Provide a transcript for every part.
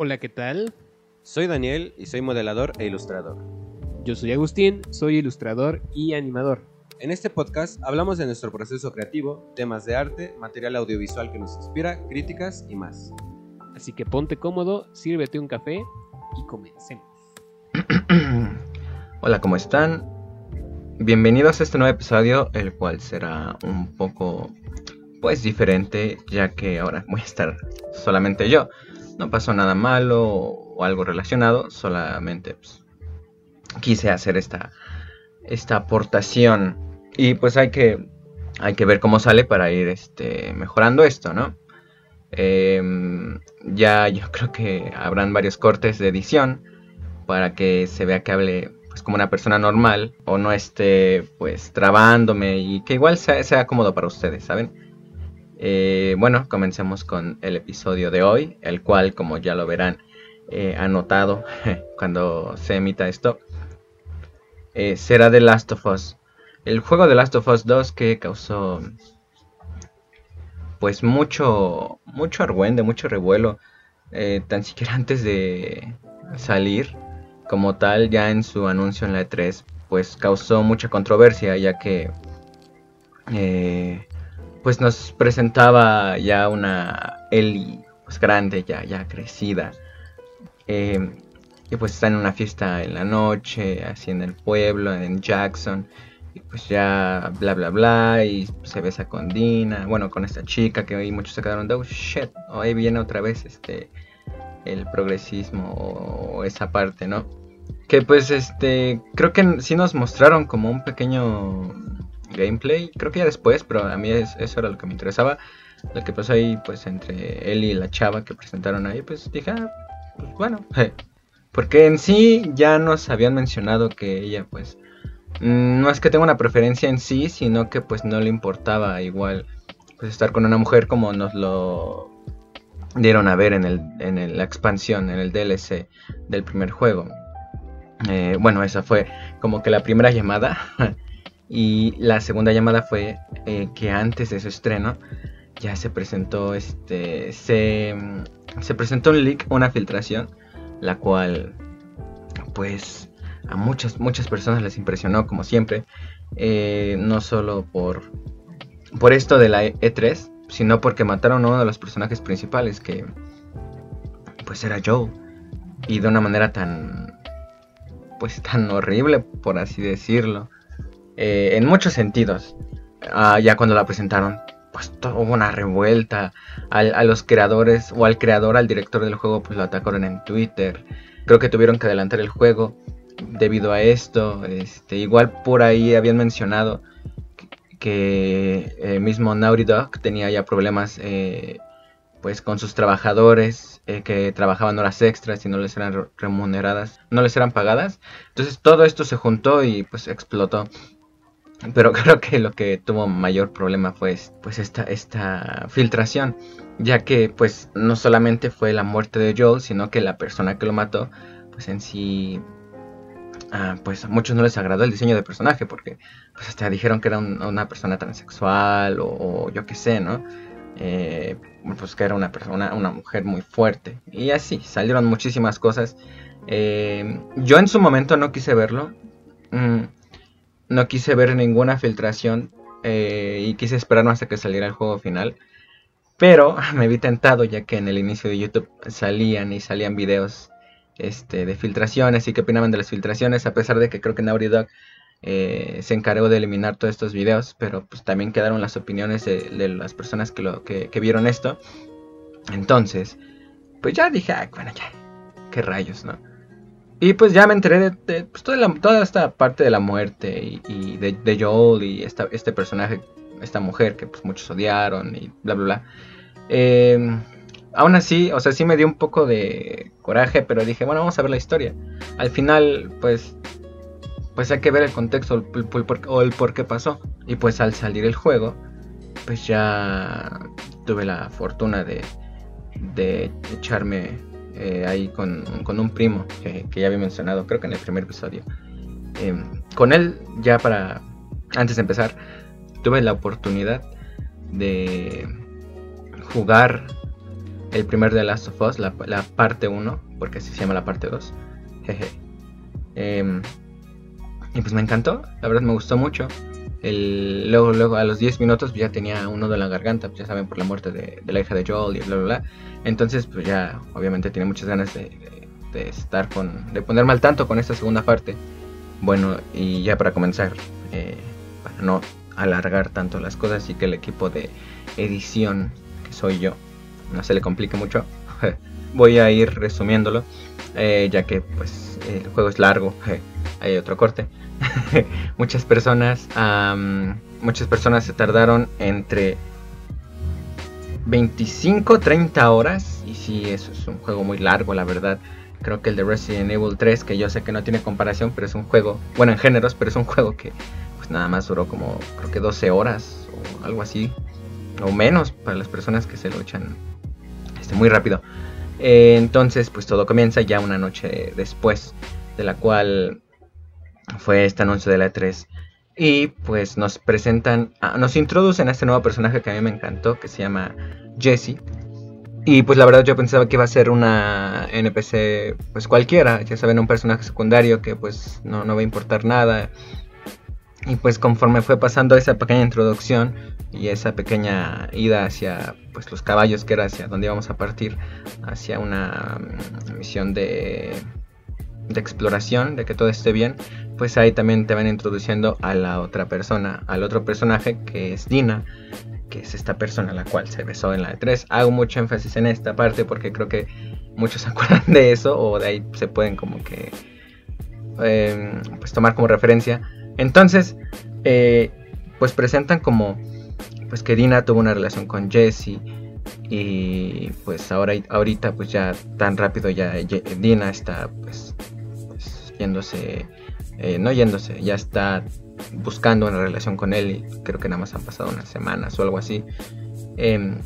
Hola, ¿qué tal? Soy Daniel y soy modelador e ilustrador. Yo soy Agustín, soy ilustrador y animador. En este podcast hablamos de nuestro proceso creativo, temas de arte, material audiovisual que nos inspira, críticas y más. Así que ponte cómodo, sírvete un café y comencemos. Hola, ¿cómo están? Bienvenidos a este nuevo episodio, el cual será un poco, pues, diferente, ya que ahora voy a estar solamente yo. No pasó nada malo o algo relacionado, solamente pues, quise hacer esta, esta aportación. Y pues hay que, hay que ver cómo sale para ir este, mejorando esto, ¿no? Em, ya yo creo que habrán varios cortes de edición para que se vea que hable pues como una persona normal o no esté pues trabándome y que igual sea, cómodo para ustedes, ¿saben? Eh, bueno, comencemos con el episodio de hoy, el cual como ya lo verán eh, anotado cuando se emita esto, eh, será The Last of Us. El juego de Last of Us 2 que causó pues mucho, mucho argüende, mucho revuelo, tan siquiera antes de salir como tal ya en su anuncio en la E3 pues causó mucha controversia ya que eh, pues nos presentaba ya una Ellie pues grande ya ya crecida eh, y pues está en una fiesta en la noche así en el pueblo en Jackson y pues ya bla bla bla y se besa con Dina bueno con esta chica que hoy muchos se quedaron de oh shit ahí viene otra vez este el progresismo o esa parte, ¿no? Que pues este, creo que sí nos mostraron como un pequeño gameplay, creo que ya después, pero a mí eso era lo que me interesaba. Lo que pasó ahí pues entre él y la chava que presentaron ahí, pues dije, ah, pues bueno, porque en sí ya nos habían mencionado que ella pues mm, no es que tenga una preferencia en sí, sino que pues no le importaba igual pues estar con una mujer como nos lo dieron a ver en, el, en la expansión, en el DLC del primer juego. Eh, bueno, esa fue como que la primera llamada. y la segunda llamada fue eh, que antes de su estreno ya se presentó este. Se, se presentó un leak, una filtración, la cual, pues, a muchas, muchas personas les impresionó, como siempre. Eh, no solo por, por esto de la E3, sino porque mataron a uno de los personajes principales, que pues era Joe. Y de una manera tan pues tan horrible, por así decirlo. Eh, en muchos sentidos. Ah, ya cuando la presentaron, pues hubo una revuelta. a los creadores o al creador, al director del juego, pues lo atacaron en Twitter. Creo que tuvieron que adelantar el juego debido a esto. Este, igual por ahí habían mencionado que, eh, mismo Naughty Dog tenía ya problemas eh, pues con sus trabajadores eh, que trabajaban horas extras y no les eran remuneradas, no les eran pagadas. Entonces todo esto se juntó y pues explotó. Pero creo que lo que tuvo mayor problema fue pues esta, esta filtración, ya que pues no solamente fue la muerte de Joel, sino que la persona que lo mató pues en sí ah, pues a muchos no les agradó el diseño de personaje porque pues hasta dijeron que era una persona transexual o, yo qué sé, ¿no? Eh, pues que era una persona, una mujer muy fuerte. Y así, salieron muchísimas cosas. Eh, yo en su momento no quise verlo. Mm, no quise ver ninguna filtración. Eh, y quise esperarme hasta que saliera el juego final. Pero me vi tentado ya que en el inicio de YouTube salían y salían videos este, de filtraciones y qué opinaban de las filtraciones. A pesar de que creo que Naughty Dog eh, se encargó de eliminar todos estos videos, pero pues también quedaron las opiniones de, las personas que, lo, que, vieron esto. Entonces, pues ya dije, bueno, ya, qué rayos, ¿no? Y pues ya me enteré de, pues, toda, esta parte de la muerte y, de, Joel y este personaje, esta mujer que pues muchos odiaron y bla, bla, bla. Em, aún así, o sea, sí me dio un poco de coraje, pero dije, bueno, vamos a ver la historia. Al final, pues pues hay que ver el contexto o el por qué pasó. Y pues al salir el juego, pues ya tuve la fortuna de, de echarme eh, ahí con, un primo que, ya había mencionado, creo que en el primer episodio. Em, con él, ya para, antes de empezar, tuve la oportunidad de jugar el primer de Last of Us, la, la parte 1, porque así se llama la parte 2. Jeje. Em, y pues me encantó, la verdad me gustó mucho. El, luego, luego a los 10 minutos pues, ya tenía un en la garganta, pues, ya saben, por la muerte de, de la hija de Joel y bla bla bla. Entonces, pues ya obviamente tiene muchas ganas de, de- de estar con, de ponerme al tanto con esta segunda parte. Bueno, y ya para comenzar, eh, para no alargar tanto las cosas y que el equipo de edición, que soy yo, no se le complique mucho, voy a ir resumiéndolo, eh, ya que pues el juego es largo, hay otro corte. muchas personas, muchas personas se tardaron entre 25, 30 horas, y sí, eso es un juego muy largo, la verdad. Creo que el de Resident Evil 3, que yo sé que no tiene comparación, pero es un juego, bueno, en géneros, pero es un juego que pues nada más duró como, creo que 12 horas o algo así, o menos para las personas que se lo echan este, muy rápido. Eh, entonces, pues todo comienza ya una noche después, de la cual fue este anuncio de la E3. Y pues nos presentan, ah, nos introducen a este nuevo personaje que a mí me encantó, que se llama Jesse. Y pues la verdad yo pensaba que iba a ser una NPC pues cualquiera, ya saben, un personaje secundario que pues no, no va a importar nada. Y pues conforme fue pasando esa pequeña introducción y esa pequeña ida hacia pues los caballos que era hacia donde íbamos a partir, hacia una mm, misión de, de exploración, de que todo esté bien, pues ahí también te van introduciendo a la otra persona, al otro personaje que es Dina, que es esta persona la cual se besó en la E3. Hago mucho énfasis en esta parte porque creo que muchos se acuerdan de eso o de ahí se pueden como que eh, pues tomar como referencia. Entonces, eh, pues presentan como pues que Dina tuvo una relación con Jesse y pues ahora ahorita pues ya tan rápido ya Dina está pues, pues, yéndose eh, no yéndose ya está buscando una relación con él y creo que nada más han pasado unas semanas o algo así Em,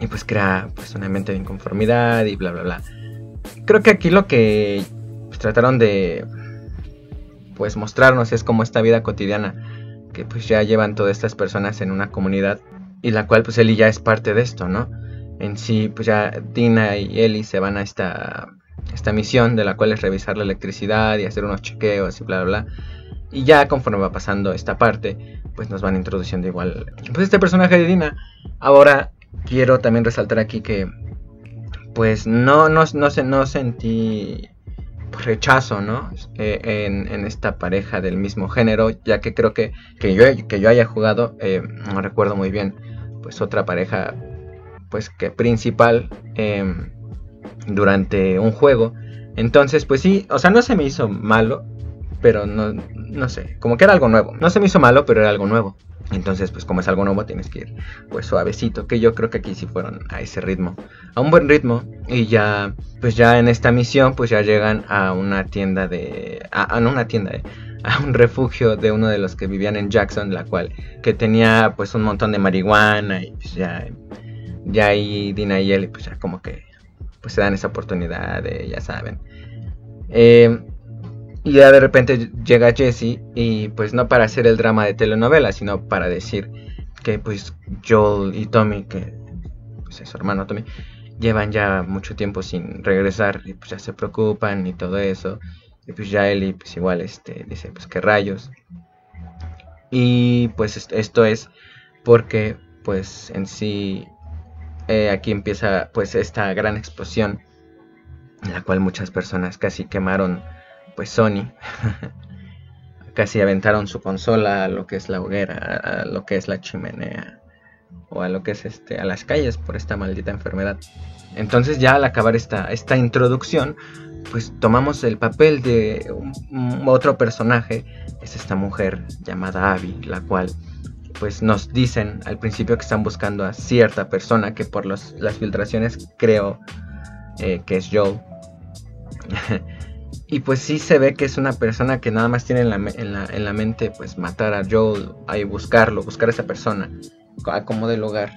y pues crea pues un ambiente de inconformidad y bla bla bla creo que aquí lo que pues, trataron de pues mostrarnos es como esta vida cotidiana que pues ya llevan todas estas personas en una comunidad y la cual pues Eli ya es parte de esto, ¿no? En sí pues ya Dina y Eli se van a esta, esta misión de la cual es revisar la electricidad y hacer unos chequeos y bla bla bla. Y ya conforme va pasando esta parte pues nos van introduciendo igual pues este personaje de Dina. Ahora quiero también resaltar aquí que pues no, no, no, no sentí rechazo, ¿no? Eh, en, esta pareja del mismo género, ya que creo que, que, yo, que yo haya jugado, eh, no recuerdo muy bien, pues otra pareja, pues que principal eh, durante un juego. Entonces, pues sí, o sea, no se me hizo malo, pero no, no sé, como que era algo nuevo. No se me hizo malo, pero era algo nuevo. Entonces, pues como es algo nuevo, tienes que ir pues suavecito, que yo creo que aquí sí fueron a ese ritmo, a un buen ritmo. Y ya, pues ya en esta misión, pues ya llegan a una tienda de, a, no una tienda, eh, a un refugio de uno de los que vivían en Jackson, la cual que tenía pues un montón de marihuana y pues ya, ya ahí Dina y él, pues ya como que pues se dan esa oportunidad, ya saben. Eh, y ya de repente llega Jesse y pues no para hacer el drama de telenovela, sino para decir que pues Joel y Tommy, que pues es su hermano Tommy, llevan ya mucho tiempo sin regresar y pues ya se preocupan y todo eso. Y pues ya Ellie pues igual este dice pues qué rayos. Y pues est- esto es porque pues en sí eh, aquí empieza pues esta gran explosión en la cual muchas personas casi quemaron pues Sony casi aventaron su consola a lo que es la hoguera, a lo que es la chimenea o a lo que es este a las calles por esta maldita enfermedad. Entonces ya al acabar esta esta introducción, pues tomamos el papel de otro personaje, es esta mujer llamada Abby, la cual pues nos dicen al principio que están buscando a cierta persona que por los, las filtraciones creo eh, que es Joel. y pues sí se ve que es una persona que nada más tiene en la, en la, en la mente pues matar a Joel, ahí buscarlo, buscar a esa persona, a como de lugar.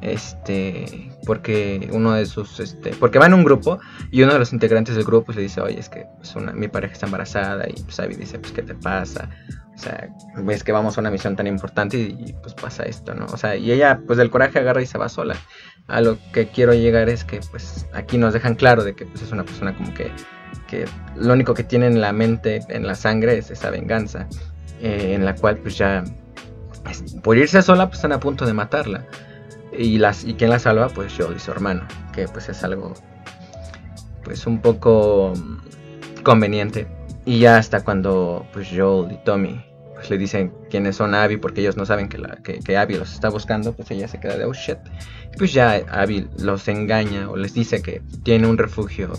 Este, porque uno de sus, este, porque va en un grupo y uno de los integrantes del grupo pues, le dice, oye, es que pues, mi pareja está embarazada y pues Abby dice, pues, ¿qué te pasa? O sea, ves que vamos a una misión tan importante y, pues pasa esto, ¿no? O sea, y ella pues del coraje agarra y se va sola. a lo que quiero llegar es que pues aquí nos dejan claro de que pues, es una persona como que, que lo único que tiene en la mente, en la sangre es esa venganza, eh, en la cual pues ya por irse sola pues están a punto de matarla. Y, las, y quien la salva pues Joel y su hermano, que pues es algo pues un poco conveniente. Y ya hasta cuando pues Joel y Tommy pues, le dicen quiénes son Abby porque ellos no saben que, la, que, Abby los está buscando, pues ella se queda de oh shit. pues ya Abby los engaña o les dice que tiene un refugio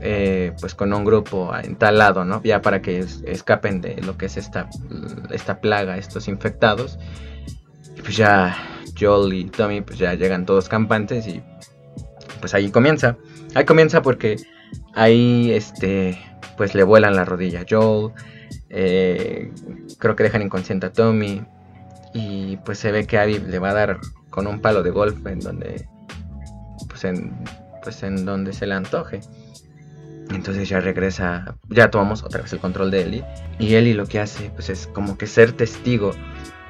eh, pues con un grupo en tal lado, ¿no? Ya para que escapen de lo que es esta, esta plaga, estos infectados. Pues ya Joel y Tommy pues ya llegan todos campantes y pues ahí comienza. Ahí comienza porque ahí este pues le vuelan la rodilla a Joel. Eh, creo que dejan inconsciente a Tommy. Y pues se ve que Abby le va a dar con un palo de golf en donde pues en, pues en donde se le antoje. Entonces ya regresa, ya tomamos otra vez el control de Ellie. Y Ellie lo que hace pues es como que ser testigo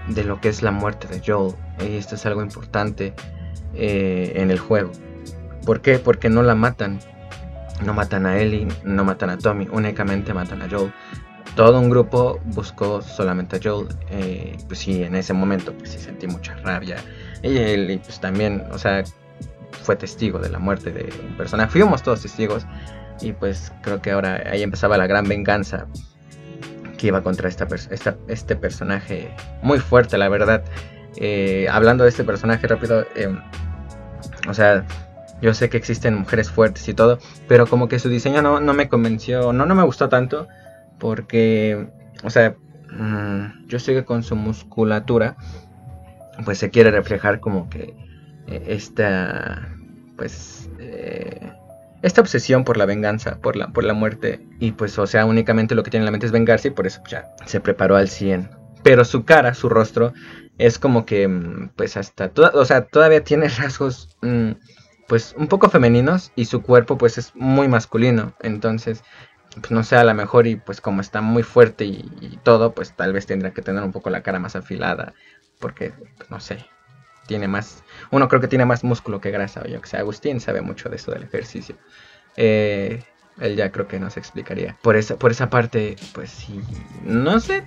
de lo que es la muerte de Joel. Y esto es algo importante eh, en el juego. ¿Por qué? Porque no la matan. No matan a Ellie, no matan a Tommy, únicamente matan a Joel. Todo un grupo buscó solamente a Joel. Eh, pues sí, en ese momento pues sí sentí mucha rabia. Y Ellie pues también, o sea, fue testigo de la muerte de un personaje. Fuimos todos testigos. Y pues creo que ahora ahí empezaba la gran venganza que iba contra esta, este personaje muy fuerte, la verdad. Eh, hablando de este personaje rápido, em, o sea, yo sé que existen mujeres fuertes y todo, pero como que su diseño no, no me convenció, no, no me gustó tanto, porque, o sea, mm, yo sé que con su musculatura, pues se quiere reflejar como que eh, esta, pues, eh, esta obsesión por la venganza, por la, por la muerte, y pues, o sea, únicamente lo que tiene en la mente es vengarse y por eso ya se preparó al 100. Pero su cara, su rostro, es como que, mm, pues hasta, o sea, todavía tiene rasgos, mm, pues un poco femeninos y su cuerpo pues es muy masculino. Entonces, pues no sé, a lo mejor y pues como está muy fuerte y, todo, pues tal vez tendría que tener un poco la cara más afilada, porque, pues, no sé, tiene más, uno creo que tiene más músculo que grasa, o yo que sé, Agustín sabe mucho de eso del ejercicio. Eh, él ya creo que nos explicaría. Por esa, por esa parte, pues sí, no sé,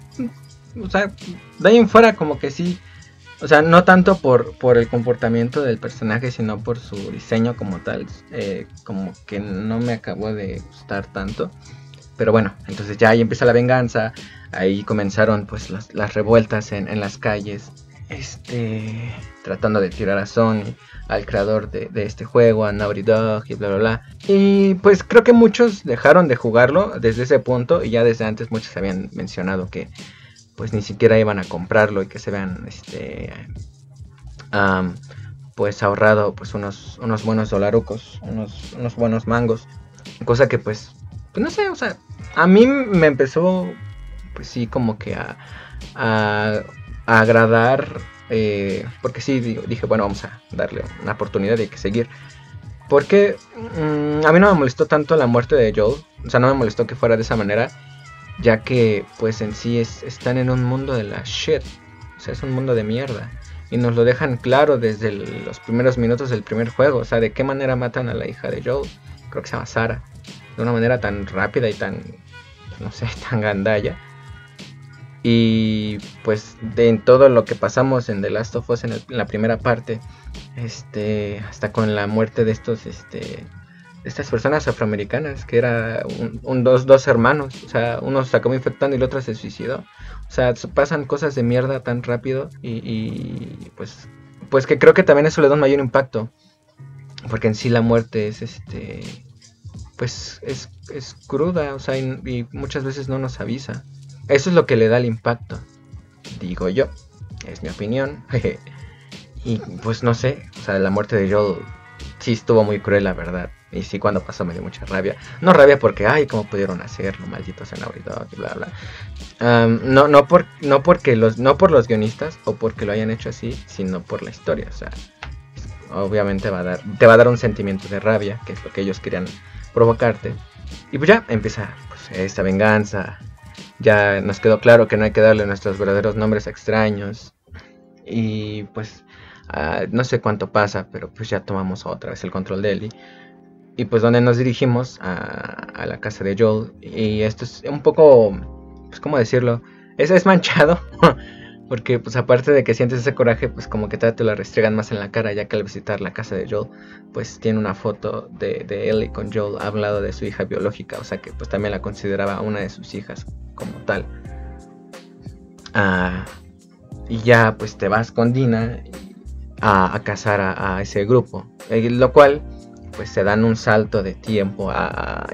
o sea, de ahí en fuera como que sí, o sea, no tanto por, por el comportamiento del personaje, sino por su diseño como tal, eh, como que no me acabó de gustar tanto. Pero bueno, entonces ya ahí empieza la venganza, ahí comenzaron pues las, las revueltas en, en las calles este, tratando de tirar a Sony, al creador de, este juego, a Naughty Dog y bla bla bla. Y pues creo que muchos dejaron de jugarlo desde ese punto y ya desde antes muchos habían mencionado que pues ni siquiera iban a comprarlo y que se vean este pues ahorrado pues unos, unos buenos dolarucos, unos, unos buenos mangos. Cosa que pues, pues no sé, o sea, a mí me empezó pues sí como que a, a agradar, eh, porque sí, dije, bueno, vamos a darle una oportunidad y que seguir. Porque mm, a mí no me molestó tanto la muerte de Joel, o sea, no me molestó que fuera de esa manera, ya que pues en sí es, están en un mundo de la shit, o sea, es un mundo de mierda. Y nos lo dejan claro desde los primeros minutos del primer juego, o sea, de qué manera matan a la hija de Joel, creo que se llama Sara, de una manera tan rápida y tan, no sé, tan gandalla y pues de en todo lo que pasamos en The Last of Us en, la primera parte, este, hasta con la muerte de estos, este, estas personas afroamericanas, que era un, dos, dos hermanos, o sea, uno se acabó infectando y el otro se suicidó. O sea, pasan cosas de mierda tan rápido y, pues, pues que creo que también eso le da un mayor impacto. Porque en sí la muerte es este, pues es, es cruda, o sea, y muchas veces no nos avisa. Eso es lo que le da el impacto, digo yo. Es mi opinión. y pues no sé, o sea, la muerte de Joel sí estuvo muy cruel, la verdad. Y sí, cuando pasó me dio mucha rabia. No rabia porque, ay, cómo pudieron hacerlo, malditos en y bla, bla. no, no, por, no, porque los, no por los guionistas o porque lo hayan hecho así, sino por la historia. O sea, obviamente va a dar, te va a dar un sentimiento de rabia, que es lo que ellos querían provocarte. Y pues ya empieza pues, esta venganza, ya nos quedó claro que no hay que darle nuestros verdaderos nombres extraños. Y pues Ah, no sé cuánto pasa, pero pues ya tomamos otra vez el control de Ellie. Y pues donde nos dirigimos a, la casa de Joel. Y esto es un poco, pues cómo decirlo, es, es manchado. Porque pues aparte de que sientes ese coraje, pues como que te lo restregan más en la cara, ya que al visitar la casa de Joel, pues tiene una foto de, de Ellie con Joel, ha hablado de su hija biológica, o sea que pues también la consideraba una de sus hijas como tal. Ah, y ya pues te vas con Dina a, a cazar a, ese grupo, eh, lo cual pues se dan un salto de tiempo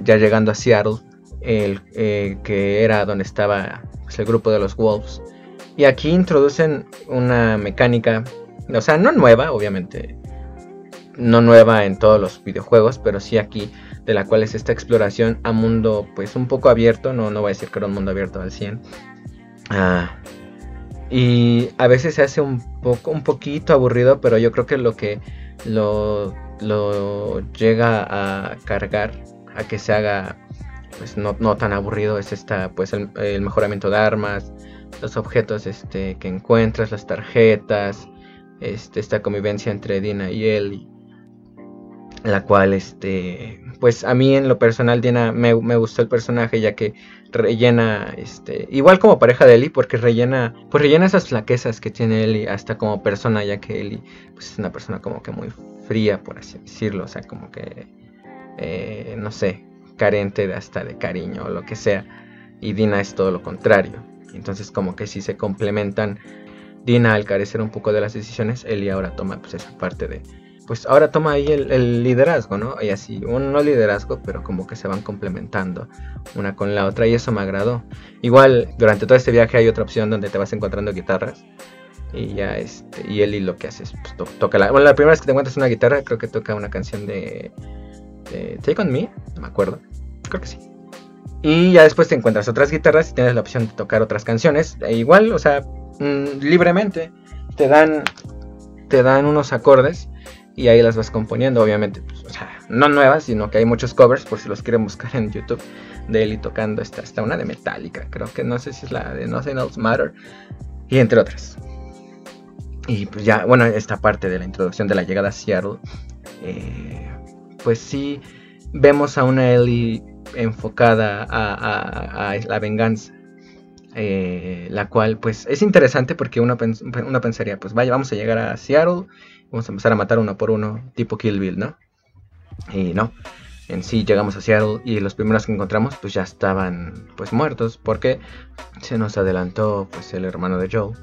ya llegando a Seattle, el, eh, que era donde estaba pues, el grupo de los Wolves y aquí introducen una mecánica, o sea, no nueva, obviamente, no nueva en todos los videojuegos, pero sí aquí, de la cual es esta exploración a mundo, pues un poco abierto, no, no voy a decir que era un mundo abierto al 100. Ah, y a veces se hace un poco, un poquito aburrido, pero yo creo que lo que lo, lo llega a cargar, a que se haga, pues no, no tan aburrido, es esta, pues el, el mejoramiento de armas, los objetos este, que encuentras, las tarjetas, este, esta convivencia entre Dina y él, la cual, este, pues a mí en lo personal Dina me, gustó el personaje ya que rellena, este, igual como pareja de Ellie, porque rellena, pues rellena esas flaquezas que tiene Ellie hasta como persona, ya que Ellie, pues es una persona como que muy fría, por así decirlo, o sea, como que, eh, no sé, carente de hasta de cariño o lo que sea, y Dina es todo lo contrario. Entonces como que si se complementan, Dina al carecer un poco de las decisiones, Ellie ahora toma pues esa parte de... Pues ahora toma ahí el, liderazgo, ¿no? Y así, un no liderazgo, pero como que se van complementando una con la otra y eso me agradó. Igual, durante todo este viaje hay otra opción donde te vas encontrando guitarras y ya este y Ellie lo que hace es pues, toca la bueno la primera vez que te encuentras una guitarra creo que toca una canción de, de Take on Me no me acuerdo creo que sí y ya después te encuentras otras guitarras y tienes la opción de tocar otras canciones. E igual, o sea, mm, libremente. Te dan, te dan unos acordes y ahí las vas componiendo, obviamente. Pues, no nuevas, sino que hay muchos covers, por si los quieren buscar en YouTube, de Eli tocando esta, esta una de Metallica, creo que no sé si es la de Nothing Else Matter, y entre otras. Y pues ya, bueno, esta parte de la introducción de la llegada a Seattle, eh, pues sí, vemos a una Ellie enfocada a, la venganza. Eh, la cual pues es interesante porque uno, uno, pensaría, pues vaya, vamos a llegar a Seattle, vamos a empezar a matar uno por uno, tipo Kill Bill, ¿no? Y no, en sí llegamos a Seattle y los primeros que encontramos pues ya estaban pues muertos porque se nos adelantó pues el hermano de Joe,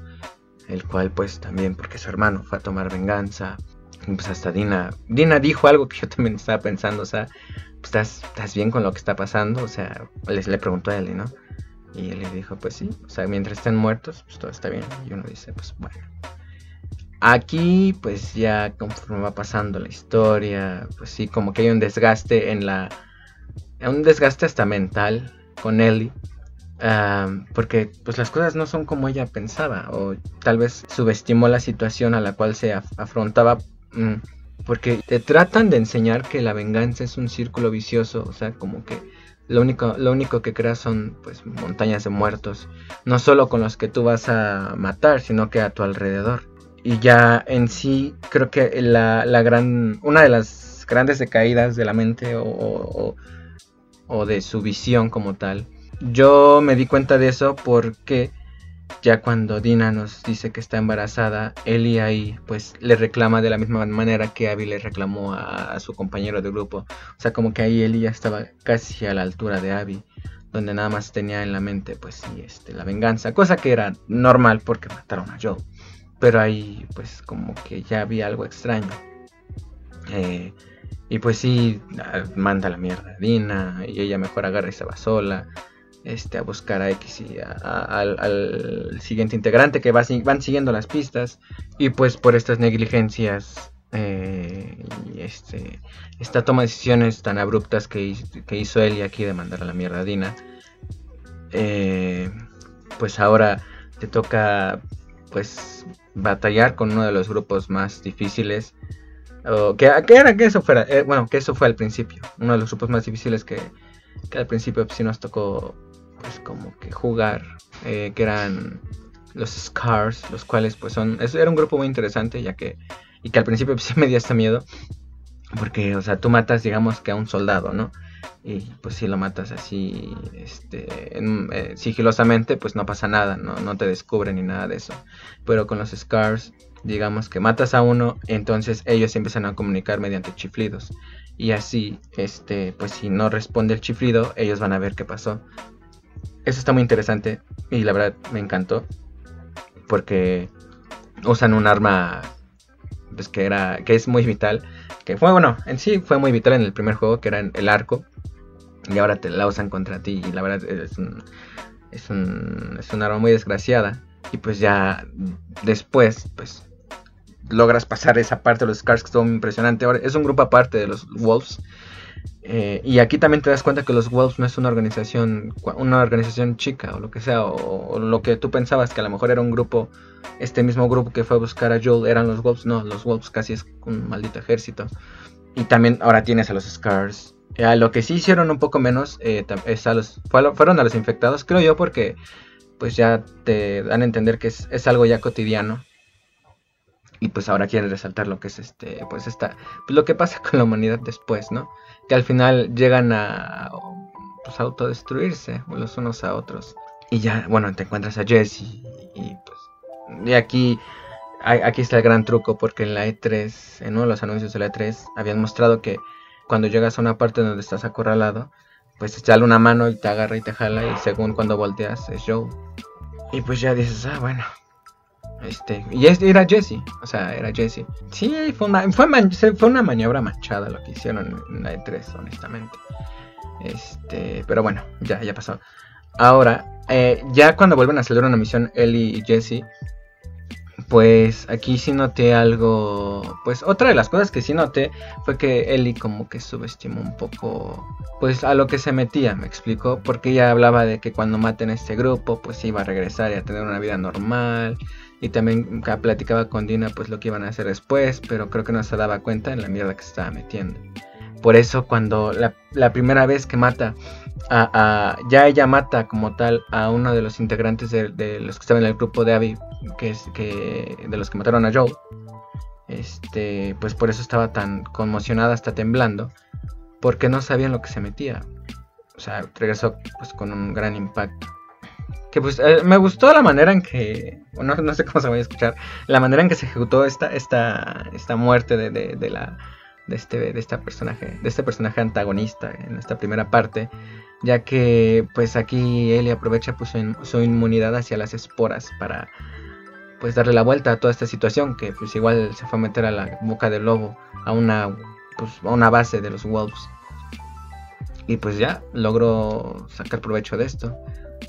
el cual pues también porque su hermano fue a tomar venganza. Pues hasta Dina, Dina dijo algo que yo también estaba pensando, o sea, ¿estás, ¿estás bien con lo que está pasando? O sea, les, le preguntó a él, ¿no? Y él le dijo, pues sí, o sea, mientras estén muertos, pues todo está bien. Y uno dice, pues bueno. Aquí, pues ya conforme va pasando la historia, pues sí, como que hay un desgaste en la... Un desgaste hasta mental con Ellie. porque pues las cosas no son como ella pensaba o tal vez subestimó la situación a la cual se afrontaba mm, porque te tratan de enseñar que la venganza es un círculo vicioso, o sea, como que lo único, lo único que creas son pues montañas de muertos, no solo con los que tú vas a matar, sino que a tu alrededor. Y ya en sí creo que la, la gran, una de las grandes decaídas de la mente o, o, de su visión como tal, yo me di cuenta de eso porque ya cuando Dina nos dice que está embarazada, Ellie ahí pues le reclama de la misma manera que Abby le reclamó a, su compañero de grupo. O sea, como que ahí Ellie ya estaba casi a la altura de Abby, donde nada más tenía en la mente pues sí, este, la venganza, cosa que era normal porque mataron a Joe. Pero ahí pues como que ya había algo extraño. Eh, y pues sí, manda la mierda a Dina y ella mejor agarra y se va sola este, a buscar a X y al siguiente integrante que van siguiendo las pistas y pues por estas negligencias eh, y este, esta toma de decisiones tan abruptas que, que hizo él y aquí de mandar a la mierda a Dina eh, pues ahora te toca pues batallar con uno de los grupos más difíciles o que, era que eso fuera eh, bueno que eso fue al principio uno de los grupos más difíciles que, que al principio pues, sí nos tocó pues como que jugar, eh, que eran los Scars, los cuales pues son, era un grupo muy interesante ya que, y que al principio pues, sí me dio hasta miedo, porque, o sea, tú matas digamos que a un soldado, ¿no? Y pues si lo matas así, este, eh, sigilosamente, pues no pasa nada, ¿no? no te descubren ni nada de eso. Pero con los Scars, digamos que matas a uno, entonces ellos empiezan a comunicar mediante chiflidos. Y así, este, pues si no responde el chiflido, ellos van a ver qué pasó. Eso está muy interesante y la verdad me encantó porque usan un arma pues que era que es muy vital, que fue bueno, en sí fue muy vital en el primer juego que era el arco y ahora te la usan contra ti y la verdad es un, es un, es arma muy desgraciada y pues ya después pues logras pasar esa parte de los estuvo muy impresionante. Ahora es un grupo aparte de los Wolves eh, y aquí también te das cuenta que los Wolves no es una organización, una organización chica o lo que sea, o, lo que tú pensabas que a lo mejor era un grupo, este mismo grupo que fue a buscar a Joel eran los Wolves. No, los Wolves casi es un maldito ejército. Y también ahora tienes a los Scars. A lo que sí hicieron un poco menos eh, es a los, fueron a los infectados, creo yo, porque pues ya te dan a entender que es algo ya cotidiano y pues ahora quieren resaltar lo que es este pues esta pues lo que pasa con la humanidad después no que al final llegan a pues, autodestruirse los unos a otros. Y ya, bueno, te encuentras a Jesse y pues y aquí aquí está el gran truco porque en la E3, en uno de los anuncios de la E3 habían mostrado que cuando llegas a una parte donde estás acorralado, pues te sale una mano y te agarra y te jala y según cuando volteas es Joe. Y pues ya dices, ah, bueno, este, y era Jesse, o sea, era Jesse. Sí, fue una, fue, una maniobra manchada lo que hicieron en la E3, honestamente. Este, pero bueno, ya, ya pasó. Ahora, eh, ya cuando vuelven a salir una misión, Ellie y Jesse, pues aquí sí noté algo. Pues otra de las cosas que sí noté fue que Ellie como que subestimó un poco. Pues a lo que se metía, me explicó. Porque ella hablaba de que cuando maten a este grupo, pues iba a regresar y a tener una vida normal. Y también platicaba con Dina pues lo que iban a hacer después, pero creo que no se daba cuenta en la mierda que se estaba metiendo. Por eso cuando la, primera vez que mata a, ya ella mata como tal a uno de los integrantes de, los que estaban en el grupo de Abby, que es que de los que mataron a Joe, este, pues por eso estaba tan conmocionada, hasta temblando, porque no sabían lo que se metía. O sea, regresó pues con un gran impacto que pues eh, me gustó la manera en que, no, no sé cómo se va a escuchar, la manera en que se ejecutó esta, esta, esta muerte de, de, la, de, este, de, esta personaje, de este personaje antagonista en esta primera parte, ya que pues aquí Ellie aprovecha pues, su, inmunidad hacia las esporas para pues darle la vuelta a toda esta situación, que pues igual se fue a meter a la boca del lobo, a una, pues, a una base de los wolves. Y pues ya logró sacar provecho de esto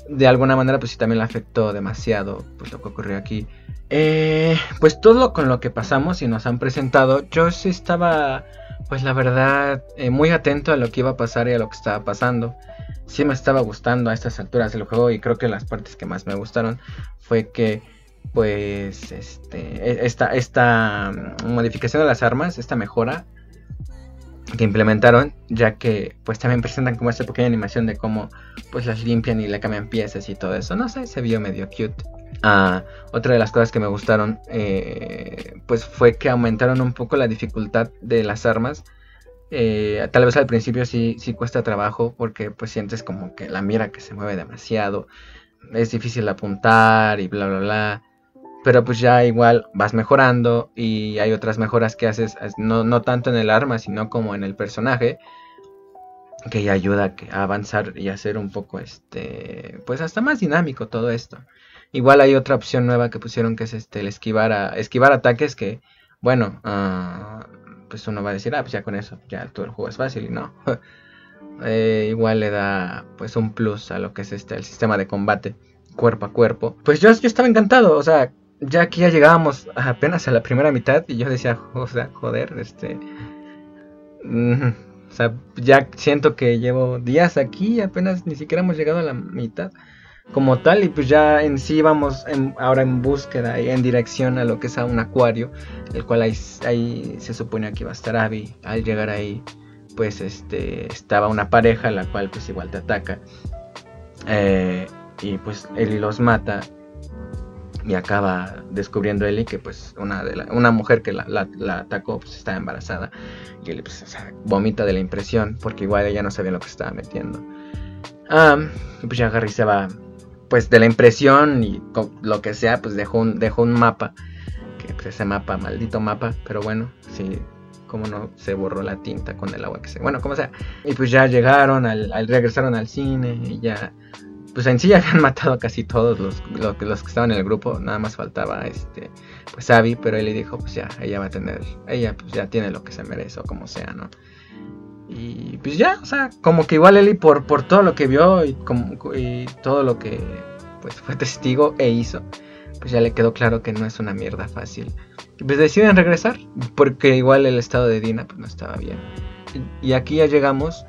de alguna manera pues sí también le afectó demasiado pues lo que ocurrió aquí. Eh, pues todo con lo que pasamos y nos han presentado, yo sí estaba pues la verdad eh, muy atento a lo que iba a pasar y a lo que estaba pasando. Sí me estaba gustando a estas alturas del juego y creo que las partes que más me gustaron fue que pues este e, esta, esta modificación de las armas, esta mejora que implementaron, ya que pues también presentan como esta pequeña animación de cómo pues las limpian y le cambian piezas y todo eso. No sé, se vio medio cute. Ah, otra de las cosas que me gustaron eh, pues fue que aumentaron un poco la dificultad de las armas. Eh, tal vez al principio sí, sí cuesta trabajo porque pues sientes como que la mira que se mueve demasiado. Es difícil apuntar y bla bla bla. Pero pues ya igual vas mejorando y hay otras mejoras que haces, no, tanto en el arma, sino como en el personaje, que ya ayuda a avanzar y hacer un poco, este, pues hasta más dinámico todo esto. Igual hay otra opción nueva que pusieron que es este, el esquivar, a, esquivar ataques que, bueno, uh, pues uno va a decir, ah, pues ya con eso, ya todo el juego es fácil y no. Eh, igual le da pues un plus a lo que es este, el sistema de combate cuerpo a cuerpo. Pues yo, yo estaba encantado, o sea, ya aquí ya llegábamos apenas a la primera mitad y yo decía, o sea, joder, este... o sea, ya siento que llevo días aquí y apenas ni siquiera hemos llegado a la mitad como tal y pues ya en sí vamos ahora en búsqueda y en dirección a lo que es a un acuario, el cual ahí, ahí se supone que iba a estar Abby. Al llegar ahí pues este estaba una pareja la cual pues igual te ataca eh, y pues él los mata y acaba descubriendo Ellie que pues una, una mujer que la, la- atacó pues estaba embarazada y Ellie pues vomita de la impresión porque igual ella no sabía lo que estaba metiendo. Am, y pues ya Harry se va pues de la impresión y lo que sea pues dejó un, dejó un mapa que pues ese mapa, maldito mapa, pero bueno, sí, como no se borró la tinta con el agua que se... Bueno, como sea. Y pues ya llegaron, al, al- regresaron al cine y ya... Pues en sí habían matado a casi todos los, lo que- los que estaban en el grupo, nada más faltaba este, pues Abby, pero él le dijo, pues ya, ella va a tener, ella pues ya tiene lo que se merece o como sea, ¿no? Y pues ya, o sea, como que igual Eli por, por todo lo que vio y, como- y todo lo que pues fue testigo e hizo, pues ya le quedó claro que no es una mierda fácil. Pues deciden regresar, porque igual el estado de Dina pues no estaba bien. Y aquí ya llegamos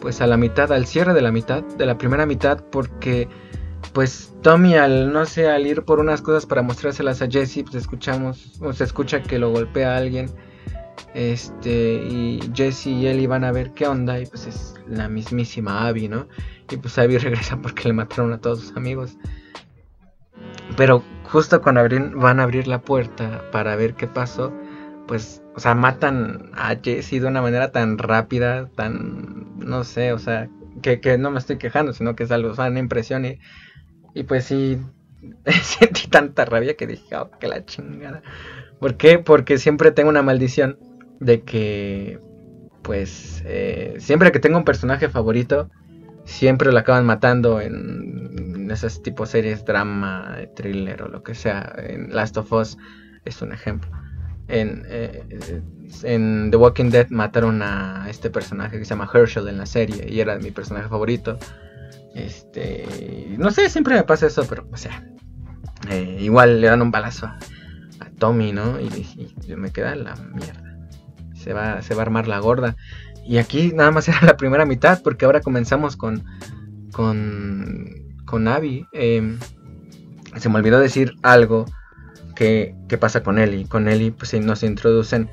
pues a la mitad, al cierre de la mitad, de la primera mitad, porque pues Tommy al, no sé, al ir por unas cosas para mostrárselas a Jesse, pues escuchamos, o se escucha que lo golpea a alguien. Este, y Jesse y Ellie van a ver qué onda, y pues es la mismísima Abby, ¿no? Y pues Abby regresa porque le mataron a todos sus amigos. Pero justo cuando abrir- van a abrir la puerta para ver qué pasó, pues, o sea, matan a Jesse de una manera tan rápida, tan, no sé, o sea, que, que no me estoy quejando, sino que es algo, o sea, una impresión y, y pues sí, sentí tanta rabia que dije, oh, que la chingada. ¿Por qué? Porque siempre tengo una maldición de que, pues, eh, siempre que tengo un personaje favorito, siempre lo acaban matando en esas tipo series drama, thriller o lo que sea. En Last of Us es un ejemplo. En, eh, en The Walking Dead mataron a este personaje que se llama Herschel en la serie y era mi personaje favorito. Este, no sé, siempre me pasa eso, pero o sea, eh, igual le dan un balazo a, Tommy, ¿no? Y, y me queda la mierda. Se va, se va a armar la gorda. Y aquí nada más era la primera mitad, porque ahora comenzamos con. con. con Abby. Eh, se me olvidó decir algo que pasa con Ellie. Con Ellie, pues nos introducen.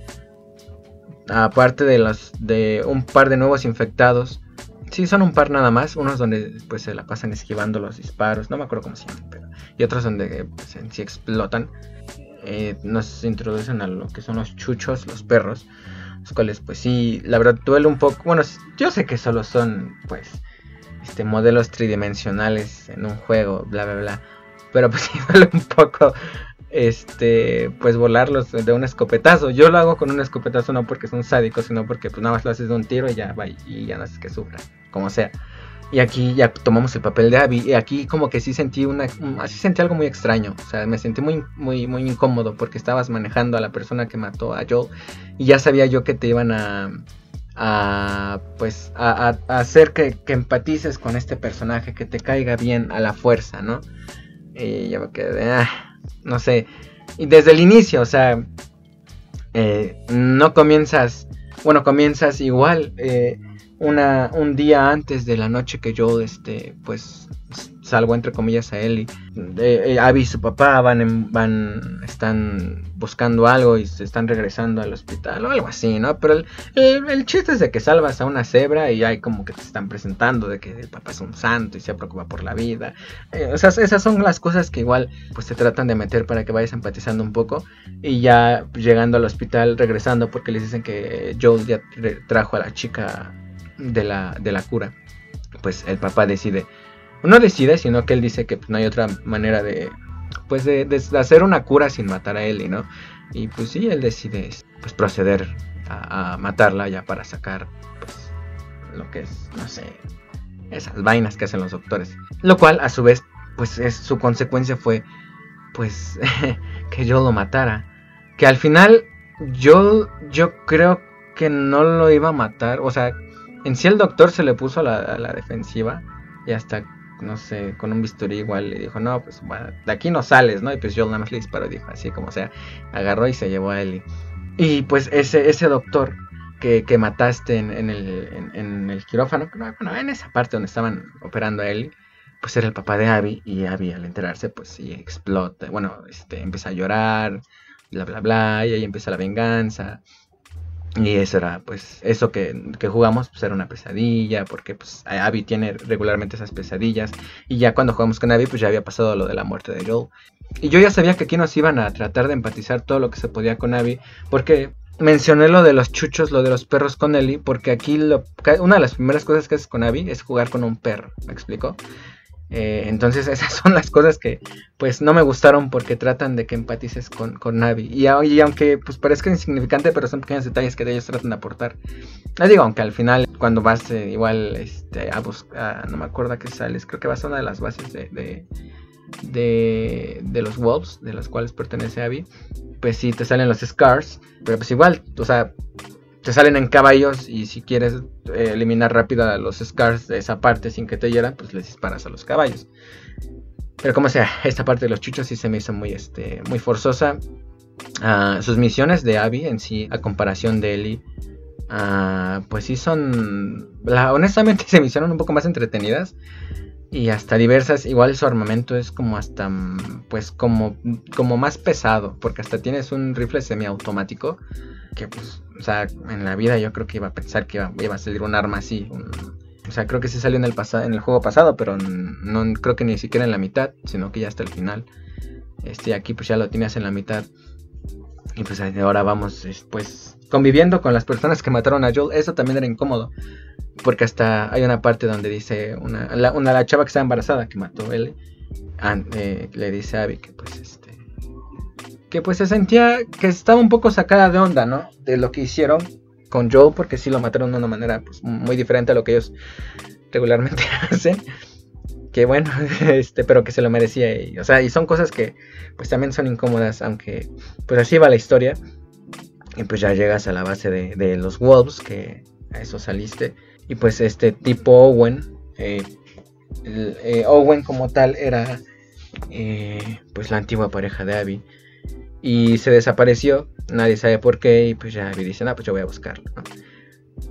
Aparte de los. de un par de nuevos infectados. Sí, son un par nada más. Unos donde pues se la pasan esquivando los disparos. No me acuerdo cómo se llaman, pero. Y otros donde pues, en sí explotan. Eh, nos introducen a lo que son los chuchos, los perros los cuales pues sí, la verdad duele un poco, bueno, yo sé que solo son pues este modelos tridimensionales en un juego, bla bla bla, pero pues sí duele un poco este pues volarlos de un escopetazo. Yo lo hago con un escopetazo no porque son sádicos, sino porque pues nada más lo haces de un tiro y ya va y ya no haces que sufra, como sea. Y aquí ya tomamos el papel de Abby. Y aquí como que sí sentí una. Así sentí algo muy extraño. O sea, me sentí muy, muy, muy incómodo. Porque estabas manejando a la persona que mató a Joel. Y ya sabía yo que te iban a. a pues. a, a- hacer que, que empatices con este personaje. Que te caiga bien a la fuerza, ¿no? Y ya me quedé. ah, no sé. Y desde el inicio, o sea. eh, no comienzas. Bueno, comienzas igual. eh, una, un día antes de la noche que yo, este, pues, salgo entre comillas a Ellie. Eh, eh, Abby y su papá van, en- van, están buscando algo y se están regresando al hospital o algo así, ¿no? Pero el, el- chiste es de que salvas a una cebra y hay como que te están presentando de que el papá es un santo y se preocupa por la vida. Eh, esas son las cosas que igual, pues, te tratan de meter para que vayas empatizando un poco. Y ya llegando al hospital, regresando, porque les dicen que Joel ya tra- trajo a la chica de la, de la cura, pues el papá decide, no decide, sino que él dice que pues, no hay otra manera de, pues de, hacer una cura sin matar a Ellie, ¿no? Y pues sí, él decide pues proceder a, matarla ya para sacar pues lo que es, no sé, esas vainas que hacen los doctores. Lo cual a su vez, pues es, su consecuencia fue pues que yo lo matara. Que al final yo, yo creo que no lo iba a matar. O sea, en sí el doctor se le puso a la defensiva y hasta, no sé, con un bisturí igual le dijo, no, pues bueno, de aquí no sales, ¿no? Y pues yo nada más le disparó, dijo así como sea, agarró y se llevó a Ellie. Y pues ese, ese doctor que, que mataste en, en el, en, en el quirófano, bueno, en esa parte donde estaban operando a Ellie, pues era el papá de Abby y Abby al enterarse pues sí explota, bueno, este, empieza a llorar, bla bla bla, y ahí empieza la venganza. Y eso era, pues, eso que, que, jugamos, pues era una pesadilla, porque pues Abby tiene regularmente esas pesadillas. Y ya cuando jugamos con Abby, pues ya había pasado lo de la muerte de Joel. Y yo ya sabía que aquí nos iban a tratar de empatizar todo lo que se podía con Abby, porque mencioné lo de los chuchos, lo de los perros con Ellie, porque aquí lo, una de las primeras cosas que haces con Abby es jugar con un perro, ¿me explico? Eh, entonces esas son las cosas que pues no me gustaron porque tratan de que empatices con, con Navi. Y, aunque pues parezca insignificante, pero son pequeños detalles que ellos tratan de aportar. Les digo, aunque al final cuando vas eh, igual este, a buscar, no me acuerdo a qué sales, creo que vas a una de las bases de, de, de, de los Wolves, de las cuales pertenece Abby, pues sí te salen los Scars, pero pues igual, o sea, te salen en caballos y si quieres eh, eliminar rápido a los scars de esa parte sin que te hieran, pues les disparas a los caballos. Pero como sea, esta parte de los chuchos sí se me hizo muy, este, muy forzosa. Ah, sus misiones de Abby en sí, a comparación de Ellie, ah, pues sí son, honestamente se me hicieron un poco más entretenidas y hasta diversas. Igual su armamento es como hasta, pues como, como más pesado, porque hasta tienes un rifle semiautomático que pues o sea, en la vida yo creo que iba a pensar que iba, a salir un arma así. o sea, creo que sí salió en el, pasado, en el juego pasado, pero no creo que ni siquiera en la mitad, sino que ya hasta el final. Este, aquí pues ya lo tenías en la mitad. Y pues ahora vamos pues conviviendo con las personas que mataron a Joel. Eso también era incómodo. Porque hasta hay una parte donde dice una, una, la chava que está embarazada que mató él. Eh, le dice a Abby que pues este que pues se sentía que estaba un poco sacada de onda, ¿no? De lo que hicieron con Joel, porque sí lo mataron de una manera pues, muy diferente a lo que ellos regularmente hacen. Que bueno, este, pero que se lo merecía. Y, o sea, y son cosas que pues también son incómodas, aunque pues así va la historia. Y pues ya llegas a la base de, los Wolves, que a eso saliste. Y pues este tipo Owen, eh, eh, Owen como tal era eh, pues la antigua pareja de Abby y se desapareció, nadie sabe por qué, y pues ya Abby dice, ah, pues yo voy a buscarlo.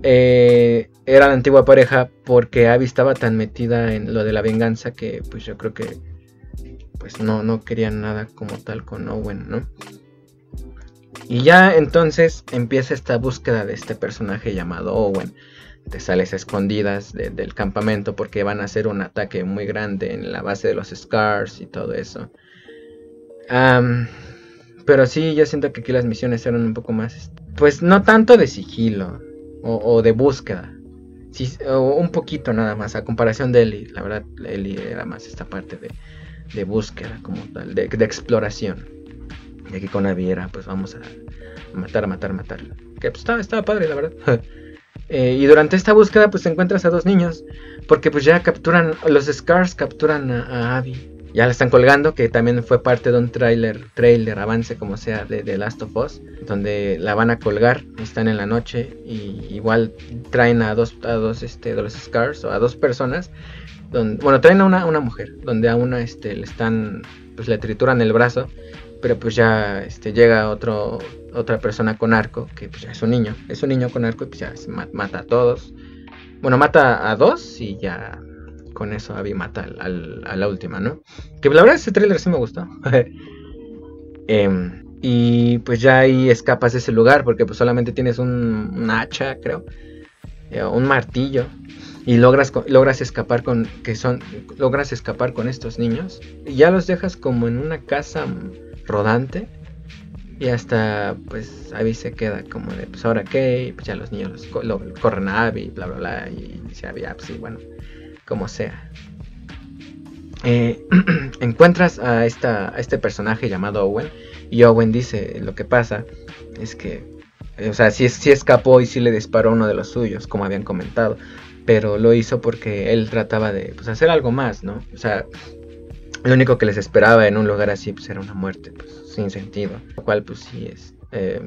Eh, era la antigua pareja porque Abby estaba tan metida en lo de la venganza que pues yo creo que pues no, no quería nada como tal con Owen, ¿no? Y ya entonces empieza esta búsqueda de este personaje llamado Owen. Te sales escondidas del campamento porque van a hacer un ataque muy grande en la base de los Scars y todo eso. Pero sí, yo siento que aquí las misiones eran un poco más, pues no tanto de sigilo o, de búsqueda. Sí, o un poquito nada más, a comparación de Eli. La verdad, Eli era más esta parte de, búsqueda como tal, de, exploración. Y aquí con Abby era, pues vamos a matar, matar, matar. Que pues estaba, estaba padre, la verdad. Eh, y durante esta búsqueda, pues encuentras a dos niños. Porque pues ya capturan, los Scars capturan a, a Abby ya la están colgando, que también fue parte de un trailer, trailer, avance como sea de The Last of Us, donde la van a colgar, están en la noche y igual traen a dos, a dos este, de los Scars o a dos personas, donde, bueno, traen a una, una mujer, donde a una este, le están, pues le trituran el brazo, pero pues ya este, llega otro, otra persona con arco, que pues ya es un niño, es un niño con arco y pues ya mata a todos. Bueno, mata a dos y ya con eso Abby mata al, a la última, ¿no? Que la verdad ese trailer sí me gustó. Em, y pues ya ahí escapas de ese lugar porque pues solamente tienes un, hacha, creo. Eh, un martillo. Y logras, logras escapar con. que son. logras escapar con estos niños. Y ya los dejas como en una casa rodante. Y hasta pues Abby se queda como de pues ahora qué. Pues ya los niños lo, corren a Abby, bla bla bla. Y dice Abby, ah, pues bueno como sea. Eh, encuentras a, esta, a este personaje llamado Owen y Owen dice lo que pasa es que, o sea, sí, escapó y sí le disparó uno de los suyos, como habían comentado, pero lo hizo porque él trataba de pues, hacer algo más, ¿no? O sea, lo único que les esperaba en un lugar así pues, era una muerte, pues, sin sentido, lo cual pues sí es... Eh,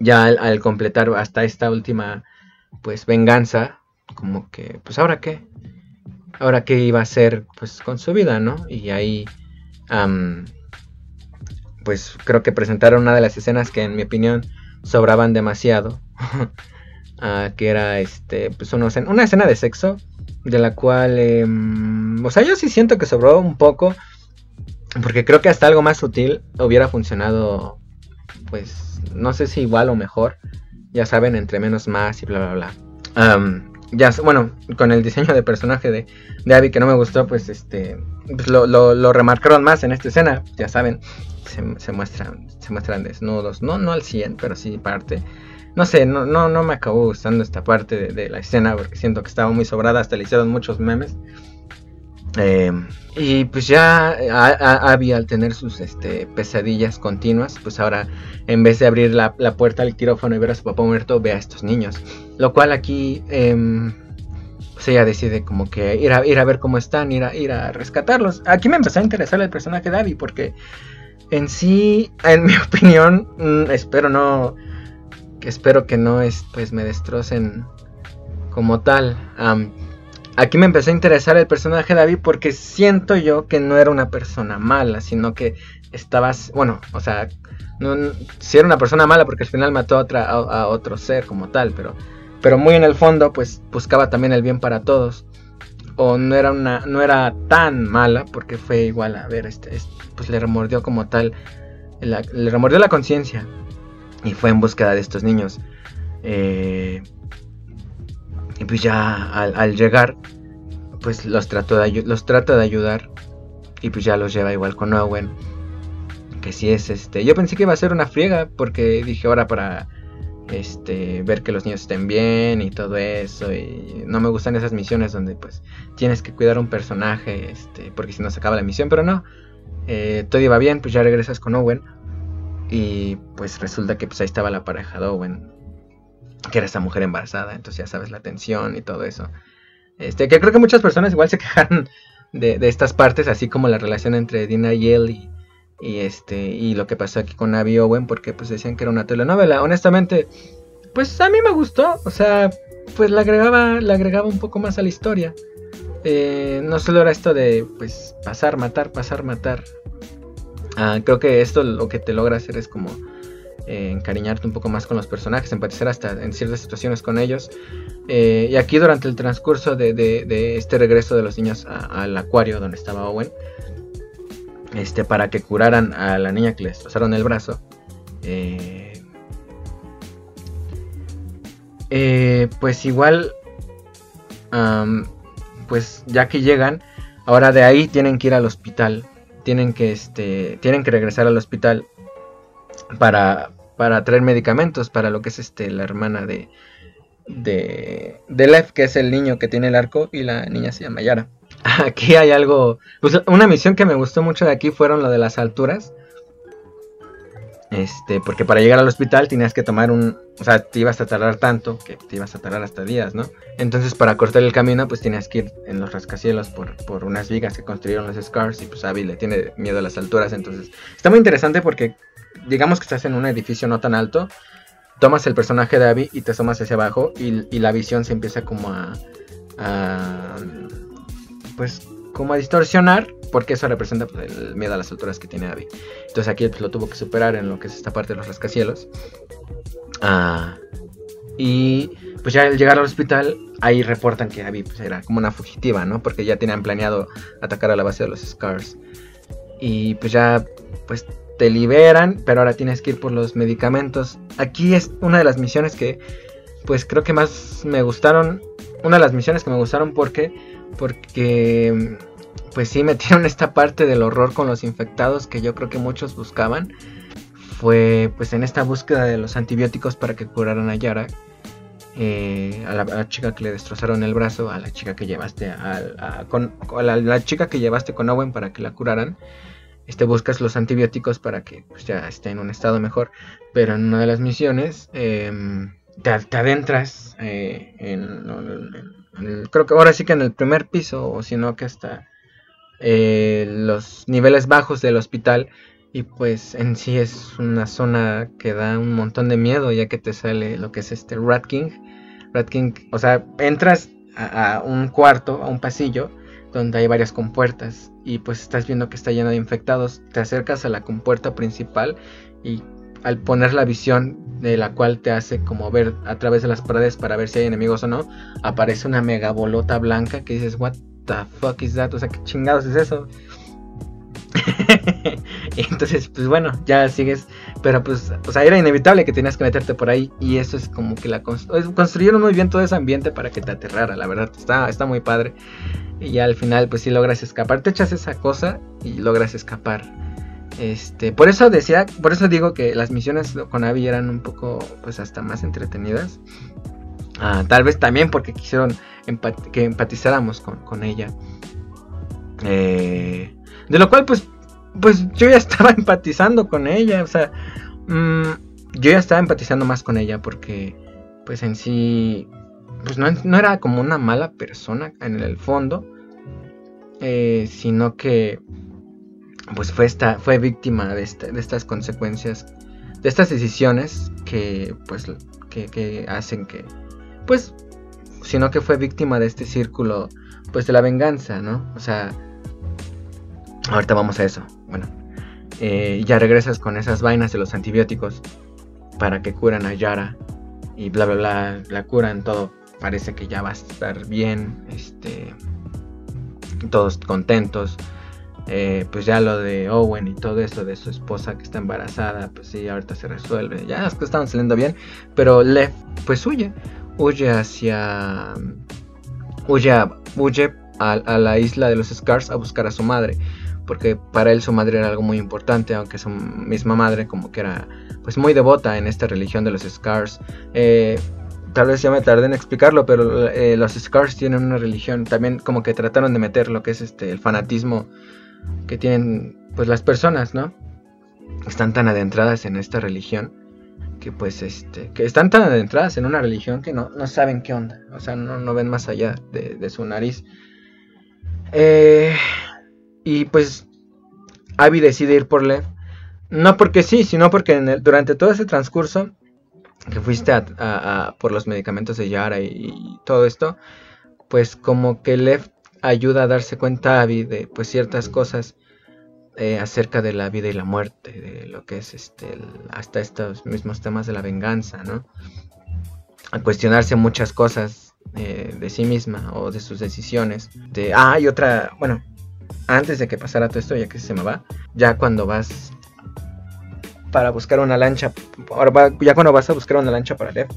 ya al completar hasta esta última pues venganza como que, pues ahora qué, ahora qué iba a hacer pues con su vida, ¿no? Y ahí, pues creo que presentaron una de las escenas que en mi opinión sobraban demasiado, ah, que era este, pues una, una, escena de sexo, de la cual, em, o sea, yo sí siento que sobró un poco, porque creo que hasta algo más sutil hubiera funcionado pues no sé si igual o mejor. Ya saben, entre menos más y bla, bla, bla. Ya, bueno, con el diseño de personaje de, de Abby que no me gustó, pues este pues, lo, lo- lo remarcaron más en esta escena. Ya saben, se, se muestran se muestran desnudos. No, no al 100, pero sí parte. No sé, no, no, no me acabó gustando esta parte de, de la escena porque siento que estaba muy sobrada. Hasta le hicieron muchos memes. Eh, y pues ya Abby al tener sus este, pesadillas continuas, pues ahora en vez de abrir la, puerta al quirófano y ver a su papá muerto, ve a estos niños. Lo cual aquí, em, pues ella decide como que ir a, ir a ver cómo están, ir a, ir a rescatarlos. Aquí me empezó a interesar el personaje de Abby porque en sí, en mi opinión, mm, espero no, espero que no es, pues me destrocen como tal. Aquí me empezó a interesar el personaje de Abby porque siento yo que no era una persona mala, sino que estabas, bueno, o sea, no, sí era una persona mala porque al final mató a, otra, otro ser como tal, pero, pero muy en el fondo pues buscaba también el bien para todos. O no era una, no era tan mala porque fue igual a ver, este, es- pues le remordió como tal, la- le remordió la conciencia y fue en búsqueda de estos niños. Eh, y pues ya al, llegar, pues los trató de, los trata de ayudar y pues ya los lleva igual con Owen. Que si es este, yo pensé que iba a ser una friega porque dije ahora para este ver que los niños estén bien y todo eso y no me gustan esas misiones donde pues tienes que cuidar a un personaje este porque si no se acaba la misión, pero no. Eh, todo iba bien, pues ya regresas con Owen y pues resulta que pues ahí estaba la pareja de Owen que era esta mujer embarazada, entonces ya sabes la tensión y todo eso. Este, que creo que muchas personas igual se quejaron de, de estas partes, así como la relación entre Dina y él y, y este y lo que pasó aquí con Abby Owen, porque pues decían que era una telenovela. Honestamente, pues a mí me gustó, o sea, pues le agregaba, le agregaba un poco más a la historia. Eh, no solo era esto de pues pasar, matar, pasar, matar. Ah, creo que esto lo que te logra hacer es como eh, encariñarte un poco más con los personajes, empatizar hasta en ciertas situaciones con ellos. Eh, y aquí durante el transcurso de, este regreso de los niños al acuario donde estaba Owen, este, para que curaran a la niña que le destrozaron el brazo, eh, pues igual, pues ya que llegan, ahora de ahí tienen que ir al hospital, tienen que, este, tienen que regresar al hospital para, para traer medicamentos para lo que es este la hermana de de de Lev, que es el niño que tiene el arco y la niña se llama Yara. Aquí hay algo, pues una misión que me gustó mucho de aquí fueron lo de las alturas. Este, porque para llegar al hospital tenías que tomar un, o sea, te ibas a tardar tanto que te ibas a tardar hasta días, ¿no? Entonces para cortar el camino pues tenías que ir en los rascacielos por, por unas vigas que construyeron los Scars y pues Abby le tiene miedo a las alturas, entonces está muy interesante porque digamos que estás en un edificio no tan alto, tomas el personaje de Abby y te asomas hacia abajo y, la visión se empieza como a, a, pues como a distorsionar porque eso representa pues, el miedo a las alturas que tiene Abby. Entonces aquí pues, lo tuvo que superar en lo que es esta parte de los rascacielos. Ah, y pues ya al llegar al hospital, ahí reportan que Abby pues, era como una fugitiva, ¿no? Porque ya tenían planeado atacar a la base de los Scars. Y pues ya, pues te liberan, pero ahora tienes que ir por los medicamentos. Aquí es una de las misiones que, pues creo que más me gustaron. Una de las misiones que me gustaron porque, porque, pues sí metieron esta parte del horror con los infectados que yo creo que muchos buscaban. Fue, pues en esta búsqueda de los antibióticos para que curaran a Yara. eh, a, la, chica que le destrozaron el brazo, a la chica que llevaste a, con, la chica que llevaste con Owen para que la curaran este, buscas los antibióticos para que pues, ya esté en un estado mejor. Pero en una de las misiones em, te, te adentras eh, en, en- creo que ahora sí que en el primer piso, o si no que hasta eh, los niveles bajos del hospital. Y pues en sí es una zona que da un montón de miedo ya que te sale lo que es este Rat King. Rat King, o sea, entras a un cuarto, a un pasillo, donde hay varias compuertas y pues estás viendo que está lleno de infectados. Te acercas a la compuerta principal y al poner la visión de la cual te hace como ver a través de las paredes para ver si hay enemigos o no, aparece una mega bolota blanca que dices, what the fuck is that? O sea, ¿qué chingados es eso? Entonces, pues bueno, ya sigues. Pero pues, o sea, era inevitable que tenías que meterte por ahí. Y eso es como que la construyeron muy bien todo ese ambiente para que te aterrara, la verdad. Está, está muy padre. Y al final, pues sí logras escapar. Te echas esa cosa y logras escapar. Este, por eso decía, por eso digo que las misiones con Abby eran un poco, pues hasta más entretenidas. Ah, tal vez también porque quisieron que empatizáramos con, ella. Eh, de lo cual, pues, pues yo ya estaba empatizando con ella. O sea, mm, yo ya estaba empatizando más con ella porque, pues en sí, pues no, era como una mala persona en el fondo. Eh, sino que pues fue, esta, fue víctima de, de estas consecuencias, de estas decisiones que pues que, que hacen que pues, sino que fue víctima de este círculo, pues de la venganza, ¿no? O sea, ahorita vamos a eso. Bueno, eh, ya regresas con esas vainas de los antibióticos para que curan a Yara y bla bla bla, la curan, todo parece que ya va a estar bien, este, todos contentos. Eh, pues ya lo de Owen y todo eso de su esposa que está embarazada, pues sí, ahorita se resuelve. Ya las cosas estaban saliendo bien, pero Lev pues huye huye hacia. huye, huye a, la isla de los Scars a buscar a su madre. Porque para él su madre era algo muy importante, aunque su misma madre, como que era pues muy devota en esta religión de los Scars. Eh, tal vez ya me tardé en explicarlo, pero eh, los Scars tienen una religión. También como que trataron de meter lo que es este el fanatismo que tienen pues las personas, ¿no? Están tan adentradas en esta religión que pues este, que están tan adentradas en una religión que no, no saben qué onda, o sea, no, no ven más allá de, su nariz. Eh, y pues Abby decide ir por Lev, no porque sí, sino porque en el, durante todo ese transcurso que fuiste a, por los medicamentos de Yara y, todo esto, pues como que Lev ayuda a darse cuenta a Abby de pues ciertas cosas eh, acerca de la vida y la muerte, de lo que es este, hasta estos mismos temas de la venganza, ¿no? A cuestionarse muchas cosas eh, de sí misma o de sus decisiones. De, ah, y otra, bueno, antes de que pasara todo esto, ya que se me va, ya cuando vas para buscar una lancha, ya cuando vas a buscar una lancha para leer,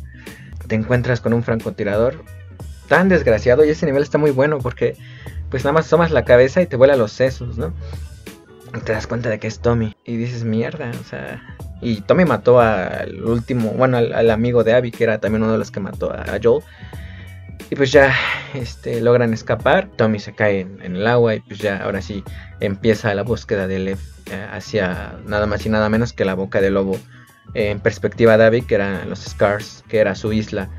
te encuentras con un francotirador tan desgraciado y ese nivel está muy bueno porque pues nada más tomas la cabeza y te vuela los sesos, ¿no? te das cuenta de que es Tommy. Y dices, mierda, o sea. Y Tommy mató al último, bueno, al, amigo de Abby, que era también uno de los que mató a, Joel. Y pues ya este, logran escapar. Tommy se cae en, el agua y pues ya ahora sí empieza la búsqueda de Lev eh, hacia nada más y nada menos que la boca del lobo. Eh, en perspectiva de Abby, que eran los Scars, que era su isla,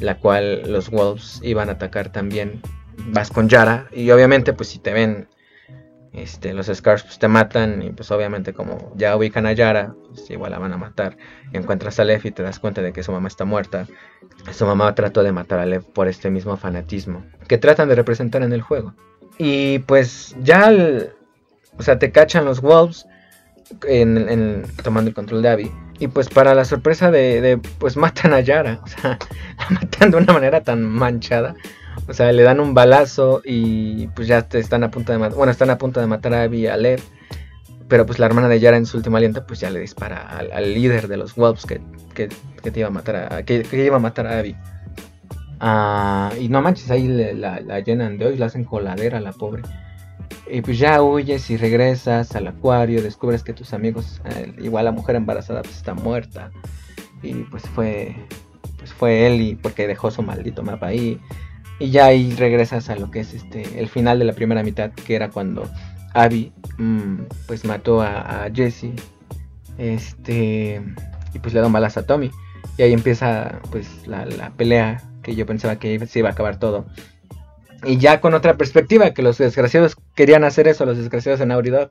la cual los Wolves iban a atacar también. Vas con Yara y obviamente pues si te ven este, los Scars pues, te matan y pues obviamente como ya ubican a Yara, pues igual la van a matar. Encuentras a Lev y te das cuenta de que su mamá está muerta. Su mamá trató de matar a Lev por este mismo fanatismo que tratan de representar en el juego. Y pues ya, o sea, te cachan los Wolves en, tomando el control de Abby. Y pues para la sorpresa de, de, pues matan a Yara, o sea, la matan de una manera tan manchada o sea, le dan un balazo y pues ya están a punto de matar. Bueno, están a punto de matar a Abby y a Lev. Pero pues la hermana de Yara en su último aliento pues ya le dispara al, líder de los Wolves que, que, te iba a matar a, que, iba a matar a Abby. Ah, y no manches, ahí la, llenan de hoy, la hacen coladera a la pobre. Y pues ya huyes y regresas al acuario, descubres que tus amigos, eh, igual la mujer embarazada pues está muerta. Y pues fue, pues fue él y porque dejó su maldito mapa ahí. Y ya ahí regresas a lo que es este el final de la primera mitad, que era cuando Abby mm, pues mató a, Jesse. Este. Y pues le da balazo a Tommy. Y ahí empieza pues la, pelea que yo pensaba que se iba a acabar todo. Y ya con otra perspectiva, que los desgraciados querían hacer eso, los desgraciados en Auridog.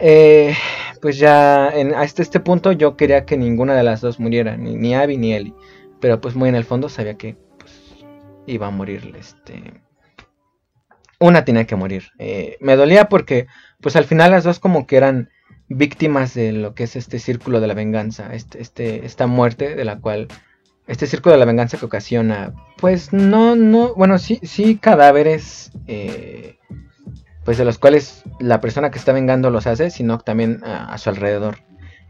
Eh, pues ya en, hasta este punto yo quería que ninguna de las dos muriera, ni, ni Abby ni Ellie. Pero pues muy en el fondo sabía que iba a morir. Este, una tenía que morir. Eh, me dolía porque, pues al final las dos como que eran víctimas de lo que es este círculo de la venganza, este, este, esta muerte de la cual, este círculo de la venganza que ocasiona, pues no, no, bueno, sí, sí cadáveres, eh, pues de los cuales la persona que está vengando los hace, sino también a su alrededor.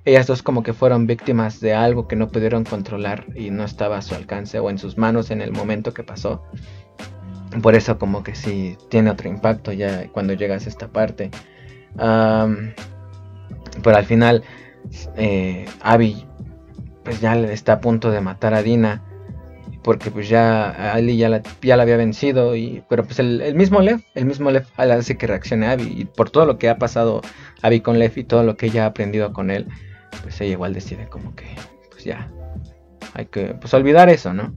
Ellas dos como que fueron víctimas de algo que no pudieron controlar y no estaba a su alcance o en sus manos en el momento que pasó. Por eso como que sí tiene otro impacto ya cuando llegas a esta parte. Pero al final eh, Abby pues ya está a punto de matar a Dina porque pues ya Ali ya la, ya la había vencido y pero pues el, el mismo Lev el mismo Lev hace que reaccione a Abby y por todo lo que ha pasado Abby con Lev y todo lo que ella ha aprendido con él pues ella igual decide como que pues ya hay que pues olvidar eso no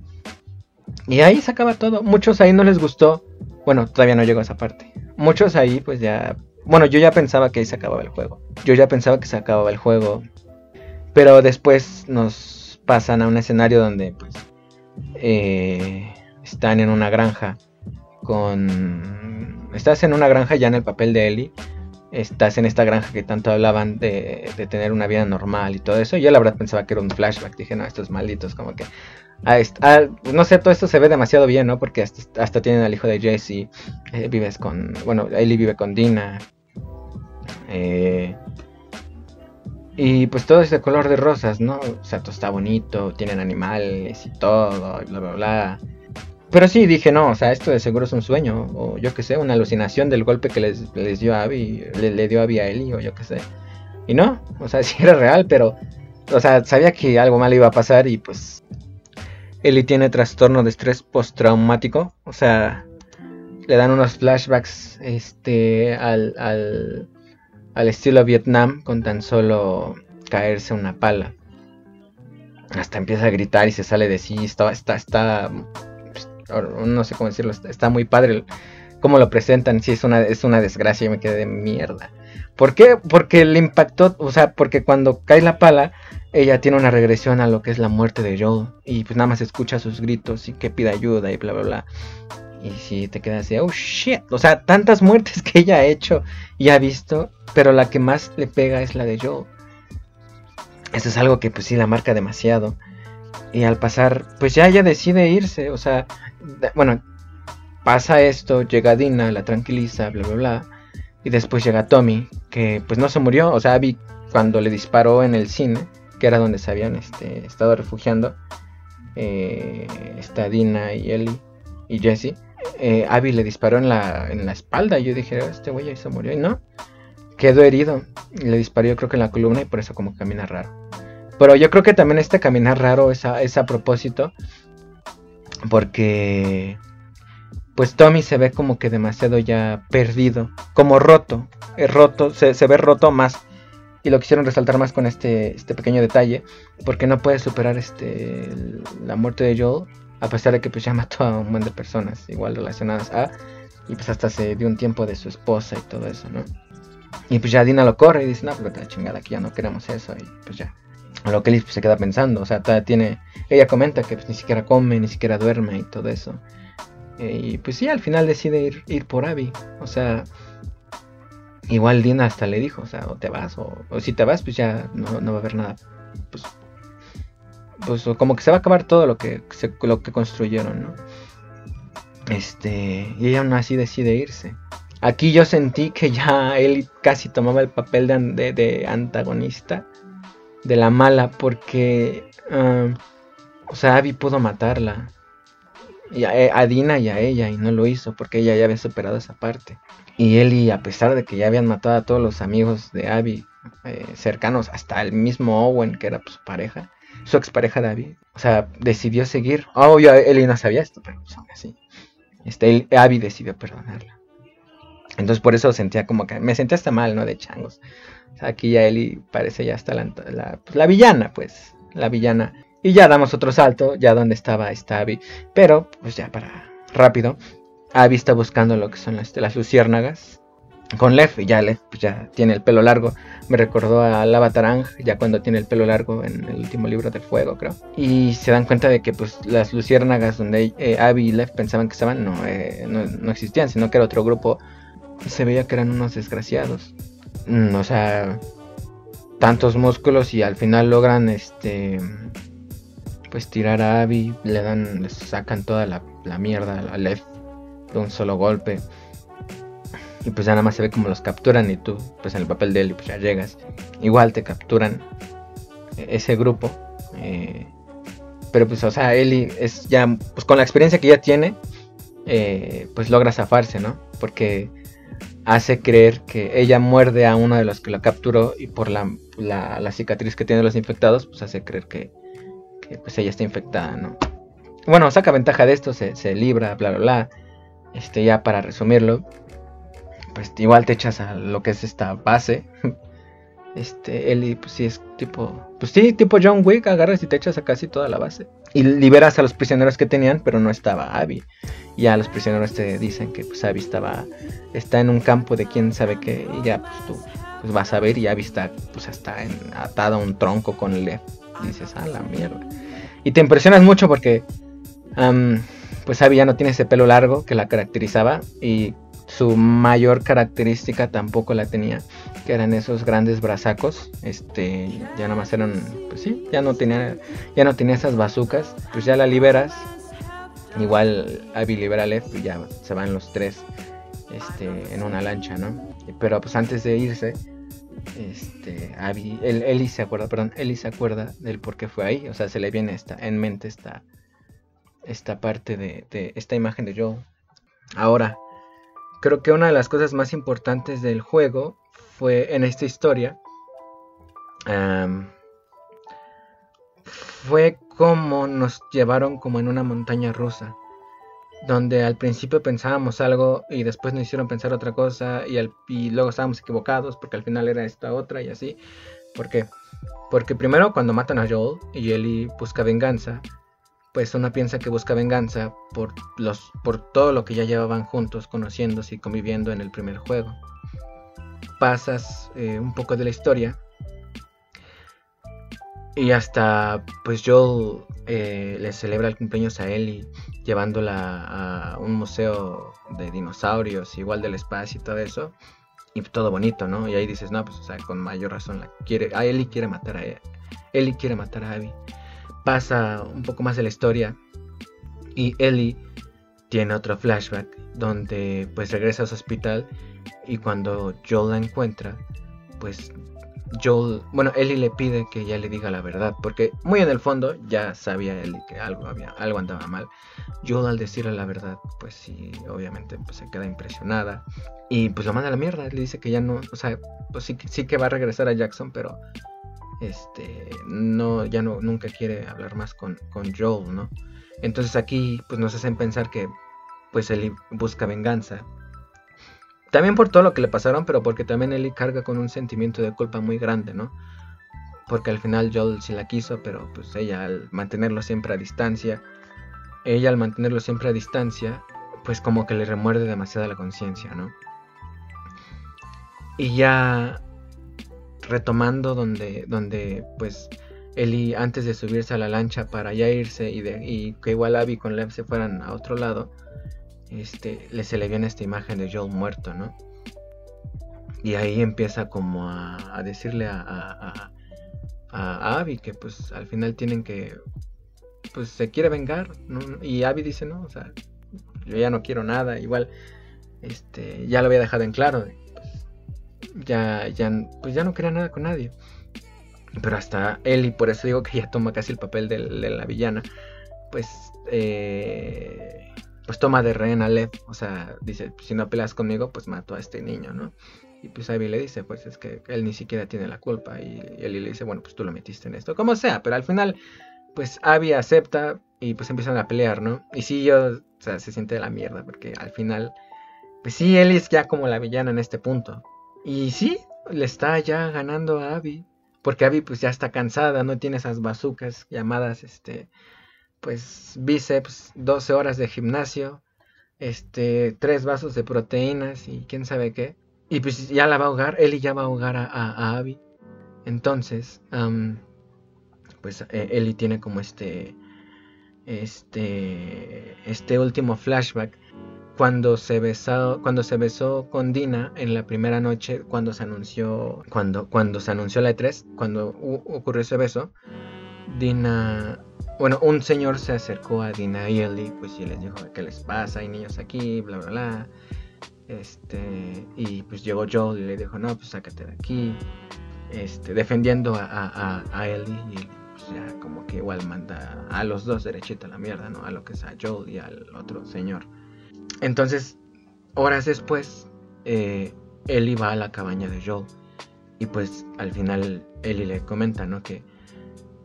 y ahí se acaba todo. Muchos ahí no les gustó. Bueno todavía no llegó a esa parte. Muchos ahí pues ya bueno yo ya pensaba que ahí se acababa el juego. Yo ya pensaba que se acababa el juego. Pero después nos pasan a un escenario donde pues eh, están en una granja con... Estás en una granja ya en el papel de Ellie. Estás en esta granja que tanto hablaban de, de tener una vida normal y todo eso. Yo la verdad pensaba que era un flashback. Dije, no, estos malditos como que... ah, no sé, todo esto se ve demasiado bien, ¿no? Porque hasta, hasta tienen al hijo de Jesse. eh, vives con... Bueno, Ellie vive con Dina. Eh, y pues todo es de color de rosas, ¿no? O sea, todo está bonito, tienen animales y todo, y bla, bla, bla. Pero sí, dije, no, o sea, esto de seguro es un sueño, o yo qué sé, una alucinación del golpe que les, les dio a Abby, le, le dio a Abby a Ellie, o yo qué sé. Y no, o sea, sí era real, pero, o sea, sabía que algo mal iba a pasar y pues... Ellie tiene trastorno de estrés postraumático, o sea, le dan unos flashbacks este, al, al, al estilo Vietnam con tan solo caerse una pala. Hasta empieza a gritar y se sale de sí. Está, está, está, no sé cómo decirlo, está, muy padre cómo lo presentan. Sí, es una, es una desgracia y me quedé de mierda. ¿Por qué? Porque le impactó, o sea, porque cuando cae la pala, ella tiene una regresión a lo que es la muerte de Joel. Y pues nada más escucha sus gritos y que pide ayuda y bla, bla, bla. Y si te quedas así, oh shit. O sea, tantas muertes que ella ha hecho y ha visto, pero la que más le pega es la de Joel. Eso es algo que pues sí la marca demasiado. Y al pasar, pues ya ella decide irse, o sea, bueno, pasa esto, llega Dina, la tranquiliza, bla, bla, bla. Y después llega Tommy, que pues no se murió, o sea, Abby cuando le disparó en el cine, que era donde se habían este, estado refugiando, eh, está Dina y Ellie y Jesse, eh, Abby le disparó en la, en la espalda. Yo dije, este güey ahí se murió. Y no, quedó herido. Le disparó, creo que en la columna. Y por eso, como camina raro. Pero yo creo que también este caminar raro es es a propósito. Porque, pues Tommy se ve como que demasiado ya perdido. Como roto. Es roto, se, se ve roto más. Y lo quisieron resaltar más con este, este pequeño detalle. Porque no puede superar este, la muerte de Joel. A pesar de que pues ya mató a un buen de personas igual relacionadas a. Y pues hasta se dio un tiempo de su esposa y todo eso, ¿no? Y pues ya Dina lo corre y dice, no, pero la chingada, aquí ya no queremos eso. Y pues ya. A Lo que él se queda pensando, o sea, tiene. Ella comenta que pues, ni siquiera come, ni siquiera duerme y todo eso. Eh, y pues sí, al final decide ir, ir por Abby. O sea, igual Dina hasta le dijo, o sea, o te vas, o, o si te vas, pues ya no, no va a haber nada. Pues, pues como que se va a acabar todo lo que, se- lo que construyeron, ¿no? Este, y ella aún así decide irse. Aquí yo sentí que ya él casi tomaba el papel de- de antagonista, de la mala, porque, o sea, Abby pudo matarla. Y a, a Dina y a ella, y no lo hizo, porque ella ya había superado esa parte. Y Ellie, a pesar de que ya habían matado a todos los amigos de Abby, eh, cercanos, hasta el mismo Owen, que era pues, su pareja, su expareja de Abby, o sea, decidió seguir. Obvio, Ellie no sabía esto, pero pues, así. Este, Abby decidió perdonarla. Entonces por eso sentía como que me sentía hasta mal, ¿no? De changos. Aquí ya Ellie parece ya hasta la, la, pues, la villana, pues. La villana. Y ya damos otro salto, ya donde estaba esta Abby. Pero, pues ya para rápido. Abby está buscando lo que son las, las luciérnagas. Con Lev, y ya Lev pues, ya tiene el pelo largo. Me recordó a Lava Tarang, ya cuando tiene el pelo largo en el último libro del fuego, creo. Y se dan cuenta de que pues las luciérnagas donde eh, Abby y Lev pensaban que estaban no, eh, no, no existían, sino que era otro grupo. Se veía que eran unos desgraciados. Mm, o sea, tantos músculos y al final logran este pues tirar a Abby, le dan, le sacan toda la, la mierda a Lev de un solo golpe. Y pues ya nada más se ve como los capturan y tú, pues en el papel de Ellie, pues ya llegas. Igual te capturan ese grupo. eh, pero pues, o sea, Ellie es ya, pues con la experiencia que ya tiene, eh, pues logra zafarse, ¿no? Porque hace creer que ella muerde a uno de los que lo capturó y por la, la, la cicatriz que tienen los infectados, pues hace creer que, que, pues ella está infectada, ¿no? Bueno, saca ventaja de esto, se, se libra, bla, bla, bla. Este, ya para resumirlo, pues igual te echas a lo que es esta base. Este, Ellie, pues sí es tipo, pues sí, tipo John Wick, agarras y te echas a casi toda la base. Y liberas a los prisioneros que tenían, pero no estaba Abby. Ya los prisioneros te dicen que pues Abby estaba, está en un campo de quién sabe qué, y ya pues tú pues, vas a ver y Abby está pues en, atada a un tronco con Lev. Dices, ah, la mierda. Y te impresionas mucho porque, pues Abby ya no tiene ese pelo largo que la caracterizaba y su mayor característica tampoco la tenía, que eran esos grandes brazacos, este, ya nada más eran, pues sí, ya no tenía, ya no tenía esas bazucas, pues ya la liberas, igual Abby libera a Lev y ya se van los tres, este, en una lancha, ¿no? Pero pues antes de irse, este, Abby, el, Ellie se acuerda, perdón, Ellie se acuerda del por qué fue ahí, o sea, se le viene esta, en mente esta, esta parte de, de esta imagen de Joel. Ahora, creo que una de las cosas más importantes del juego fue en esta historia. fue como nos llevaron como en una montaña rusa. Donde al principio pensábamos algo y después nos hicieron pensar otra cosa y, al- y luego estábamos equivocados porque al final era esta otra y así. ¿Por qué? Porque primero cuando matan a Joel y Ellie busca venganza, pues uno piensa que busca venganza por, los, por todo lo que ya llevaban juntos, conociéndose y conviviendo en el primer juego. Pasas eh, un poco de la historia y hasta pues Joel eh, le celebra el cumpleaños a Ellie llevándola a un museo de dinosaurios, igual del espacio y todo eso. Y todo bonito, ¿no? Y ahí dices, no, pues o sea, con mayor razón la quiere. A Ellie quiere matar a Ellie quiere matar a Abby pasa un poco más de la historia y Ellie tiene otro flashback donde pues regresa a su hospital y cuando Joel la encuentra pues Joel, bueno, Ellie le pide que ya le diga la verdad porque muy en el fondo ya sabía Ellie que algo había algo andaba mal. Joel al decirle la verdad pues sí, obviamente pues se queda impresionada y pues lo manda a la mierda, le dice que ya no, o sea, pues sí, sí que va a regresar a Jackson, pero este no ya no nunca quiere hablar más con, con Joel, ¿no? Entonces aquí pues nos hacen pensar que pues Ellie busca venganza. También por todo lo que le pasaron, pero porque también Ellie carga con un sentimiento de culpa muy grande, ¿no? Porque al final Joel sí la quiso, pero pues ella al mantenerlo siempre a distancia, ella al mantenerlo siempre a distancia, pues como que le remuerde demasiado la conciencia, ¿no? Y ya retomando donde, donde pues Eli antes de subirse a la lancha para ya irse y, de, y que igual Abby con Lev se fueran a otro lado, este, le se le viene esta imagen de Joel muerto, ¿no? Y ahí empieza como a, decirle a, a, Abby que pues al final tienen que, pues se quiere vengar. Y Abby dice, no, o sea, yo ya no quiero nada, igual, este, ya lo había dejado en claro, ya, ya, pues ya no quería nada con nadie. Pero hasta él, y por eso digo que ya toma casi el papel de, de la villana, pues, eh, pues toma de rehén a Lev. O sea, dice, si no peleas conmigo, pues mato a este niño, ¿no? Y pues Abby le dice, pues es que él ni siquiera tiene la culpa. Y, y él le dice, bueno, pues tú lo metiste en esto. Como sea, pero al final, pues Abby acepta y pues empiezan a pelear, ¿no? Y sí, yo, o sea, se siente de la mierda, porque al final, pues sí, él es ya como la villana en este punto. Y sí, le está ya ganando a Abby. Porque Abby pues ya está cansada, no tiene esas bazucas llamadas, este, pues bíceps, 12 horas de gimnasio, este, tres vasos de proteínas y quién sabe qué. Y pues ya la va a ahogar, Ellie ya va a ahogar a, a, Abby. Entonces, pues eh, Ellie tiene como este, este, este último flashback cuando se besó cuando se besó con Dina en la primera noche cuando se anunció cuando cuando se anunció la E3 cuando ocurrió ese beso Dina bueno un señor se acercó a Dina y Ellie pues y les dijo qué les pasa hay niños aquí bla bla bla Este, y pues llegó Joel y le dijo, no, pues sácate de aquí. Este, defendiendo a, a, a Ellie y pues ya como que igual manda a los dos derechito a la mierda, ¿no? A lo que es a Joel y al otro señor. Entonces, horas después, eh, Ellie va a la cabaña de Joel. Y pues al final Ellie le comenta, ¿no? Que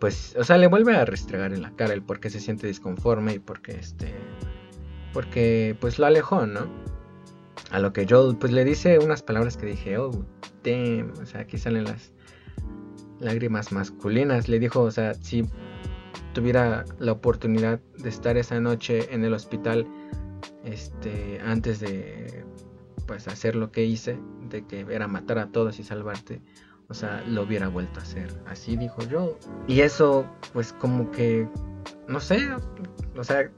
pues, o sea, le vuelve a restregar en la cara el por qué se siente disconforme y por qué este, porque pues lo alejó, ¿no? A lo que Joel pues le dice unas palabras que dije, oh, damn, o sea, aquí salen las lágrimas masculinas. Le dijo, o sea, si tuviera la oportunidad de estar esa noche en el hospital, este, antes de pues hacer lo que hice, de que era matar a todos y salvarte, o sea, lo hubiera vuelto a hacer. Así dijo yo. Y eso, pues como que, no sé, o sea,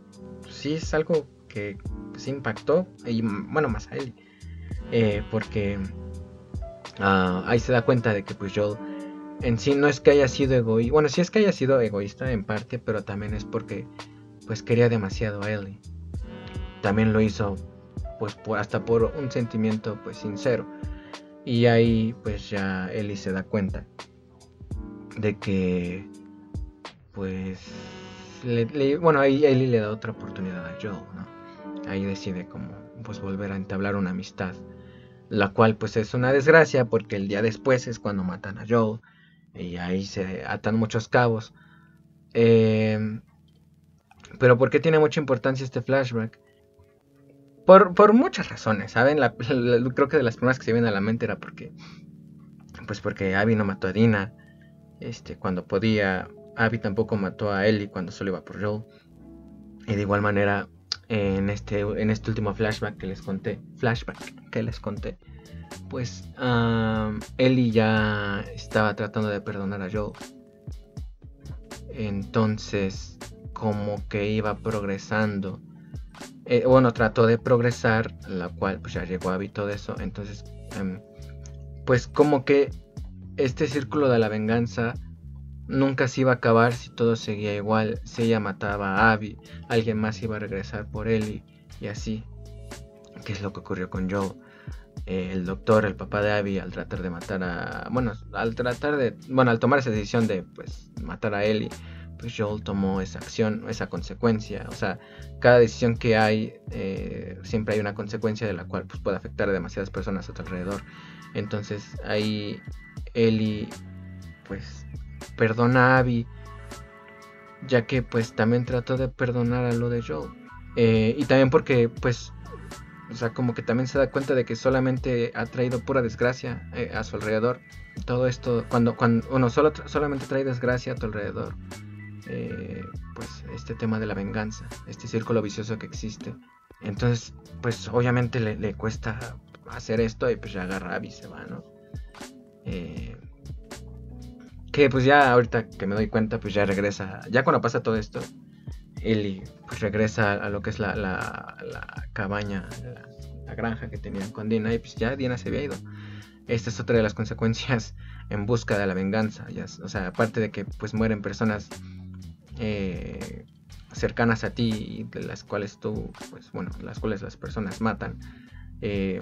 sí es algo que pues, impactó, y bueno, más a él. Eh, porque ah, ahí se da cuenta de que pues Joel en sí no es que haya sido egoísta, bueno, sí es que haya sido egoísta en parte, pero también es porque pues quería demasiado a Ellie. También lo hizo pues hasta por un sentimiento pues sincero. Y ahí pues ya Ellie se da cuenta de que pues bueno, ahí Ellie le da otra oportunidad a Joel, ¿no? Ahí decide como pues volver a entablar una amistad, la cual pues es una desgracia porque el día después es cuando matan a Joel y ahí se atan muchos cabos. Eh, pero ¿por qué tiene mucha importancia este flashback? Por, muchas razones, ¿saben? creo que de las primeras que se vienen a la mente era porque. Pues porque Abby no mató a Dina. Este, cuando podía. Abby tampoco mató a Ellie cuando solo iba por Joel. Y de igual manera, en este, en este último flashback que les conté. Flashback que les conté. Pues Ellie ya estaba tratando de perdonar a Joel. Entonces, como que iba progresando eh, bueno, trató de progresar, la cual pues ya llegó a hábito de eso. Entonces, em, pues como que este círculo de la venganza nunca se iba a acabar si todo seguía igual. Si ella mataba a Abby, alguien más iba a regresar por él y, así. ¿Qué es lo que ocurrió con Joe? Eh, el doctor, el papá de Abby, al tratar de matar a... Bueno, al tratar de... Bueno, al tomar esa decisión de pues matar a Ellie pues Joel tomó esa acción, esa consecuencia. O sea, cada decisión que hay, eh, siempre hay una consecuencia de la cual pues, puede afectar a demasiadas personas a tu alrededor. Entonces ahí Ellie, pues, perdona a Abby, ya que pues también trató de perdonar a lo de Joel. Eh, y también porque, pues, o sea, como que también se da cuenta de que solamente ha traído pura desgracia eh, a su alrededor. Todo esto, cuando, cuando uno solo, solamente trae desgracia a tu alrededor. Eh, pues este tema de la venganza, este círculo vicioso que existe. Entonces, pues obviamente le, cuesta hacer esto y pues ya agarra y se va, ¿no? Eh, que pues ya ahorita que me doy cuenta, pues ya regresa, ya cuando pasa todo esto, Eli pues regresa a lo que es la, cabaña, la, granja que tenían con Dina y pues ya Dina se había ido. Esta es otra de las consecuencias en busca de la venganza, o sea, aparte de que pues mueren personas eh, cercanas a ti de las cuales tú, pues bueno, las cuales las personas matan, eh,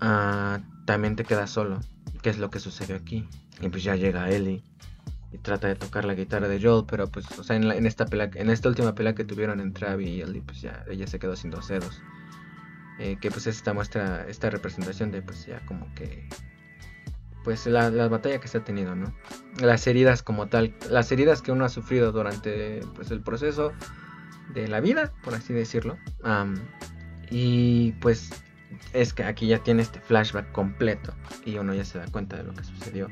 ah, también te quedas solo. ¿Qué es lo que sucedió aquí? Y pues ya llega Ellie y trata de tocar la guitarra de Joel, pero pues, o sea, en, esta en última pelea que tuvieron entre Abby y Ellie, pues ya ella se quedó sin dos dedos. Eh, que pues esta muestra, esta representación de pues ya como que pues la, la, batalla que se ha tenido, ¿no? Las heridas como tal, las heridas que uno ha sufrido durante pues, el proceso de la vida, por así decirlo. y pues es que aquí ya tiene este flashback completo y uno ya se da cuenta de lo que sucedió.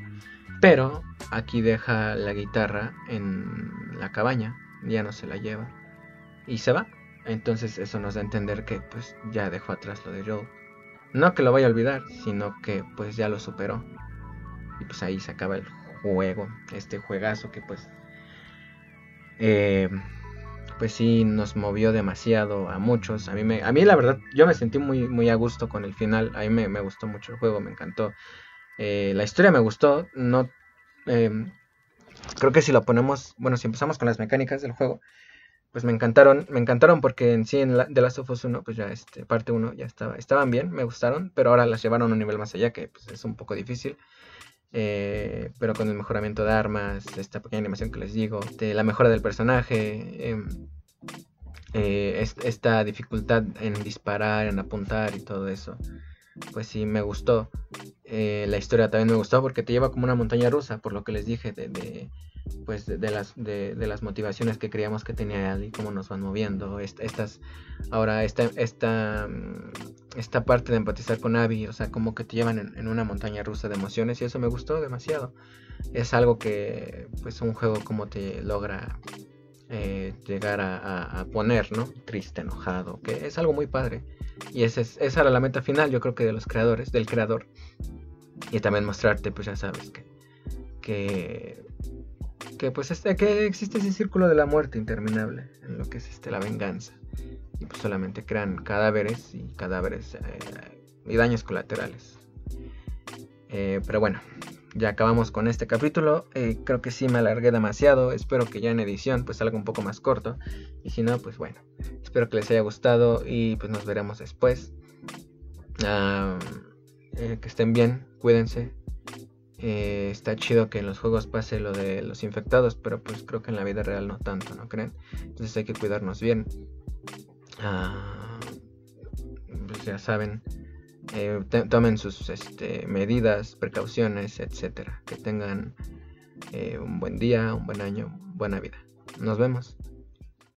Pero aquí deja la guitarra en la cabaña, ya no se la lleva y se va. Entonces eso nos da a entender que pues ya dejó atrás lo de Joe. No que lo vaya a olvidar, sino que pues ya lo superó. Pues ahí se acaba el juego, este juegazo que pues... Eh, pues sí nos movió demasiado a muchos. A mí, me, a mí la verdad, yo me sentí muy, muy a gusto con el final. A mí me, gustó mucho el juego, me encantó. Eh, la historia me gustó. No, em, creo que si lo ponemos, bueno, si empezamos con las mecánicas del juego, pues me encantaron, me encantaron porque en sí en la, The Last of Us 1, pues ya este, parte 1 ya estaba, estaban bien, me gustaron, pero ahora las llevaron a un nivel más allá que pues, es un poco difícil. Eh, pero con el mejoramiento de armas, esta pequeña animación que les digo, de la mejora del personaje, em, eh, esta dificultad en disparar, en apuntar y todo eso, pues sí me gustó. Eh, la historia también me gustó porque te lleva como una montaña rusa, por lo que les dije, de, pues de, las, de, las motivaciones que creíamos que tenía él y cómo nos van moviendo. estas, ahora, esta, esta, mm, esta parte de empatizar con Abby, o sea, como que te llevan en, una montaña rusa de emociones y eso me gustó demasiado. Es algo que, pues, un juego como te logra eh, llegar a, poner, ¿no? Triste, enojado, que es algo muy padre. Y esa, es, esa era la meta final, yo creo que de los creadores, del creador. Y también mostrarte, pues ya sabes que, que que pues este, que existe ese círculo de la muerte interminable en lo que es este, la venganza. Y pues solamente crean cadáveres y cadáveres eh, y daños colaterales. Eh, pero bueno ya acabamos con este capítulo. Eh, creo que sí me alargué demasiado. Espero que ya en edición pues salga un poco más corto. Y si no pues bueno espero que les haya gustado y pues nos veremos después. Ah, que estén bien cuídense eh, está chido que en los juegos pase lo de los infectados, pero pues creo que en la vida real no tanto, ¿no creen? Entonces hay que cuidarnos bien. Ah, pues ya saben, eh, tomen sus este, medidas, precauciones, etcétera. Que tengan eh, un buen día, un buen año, buena vida. Nos vemos.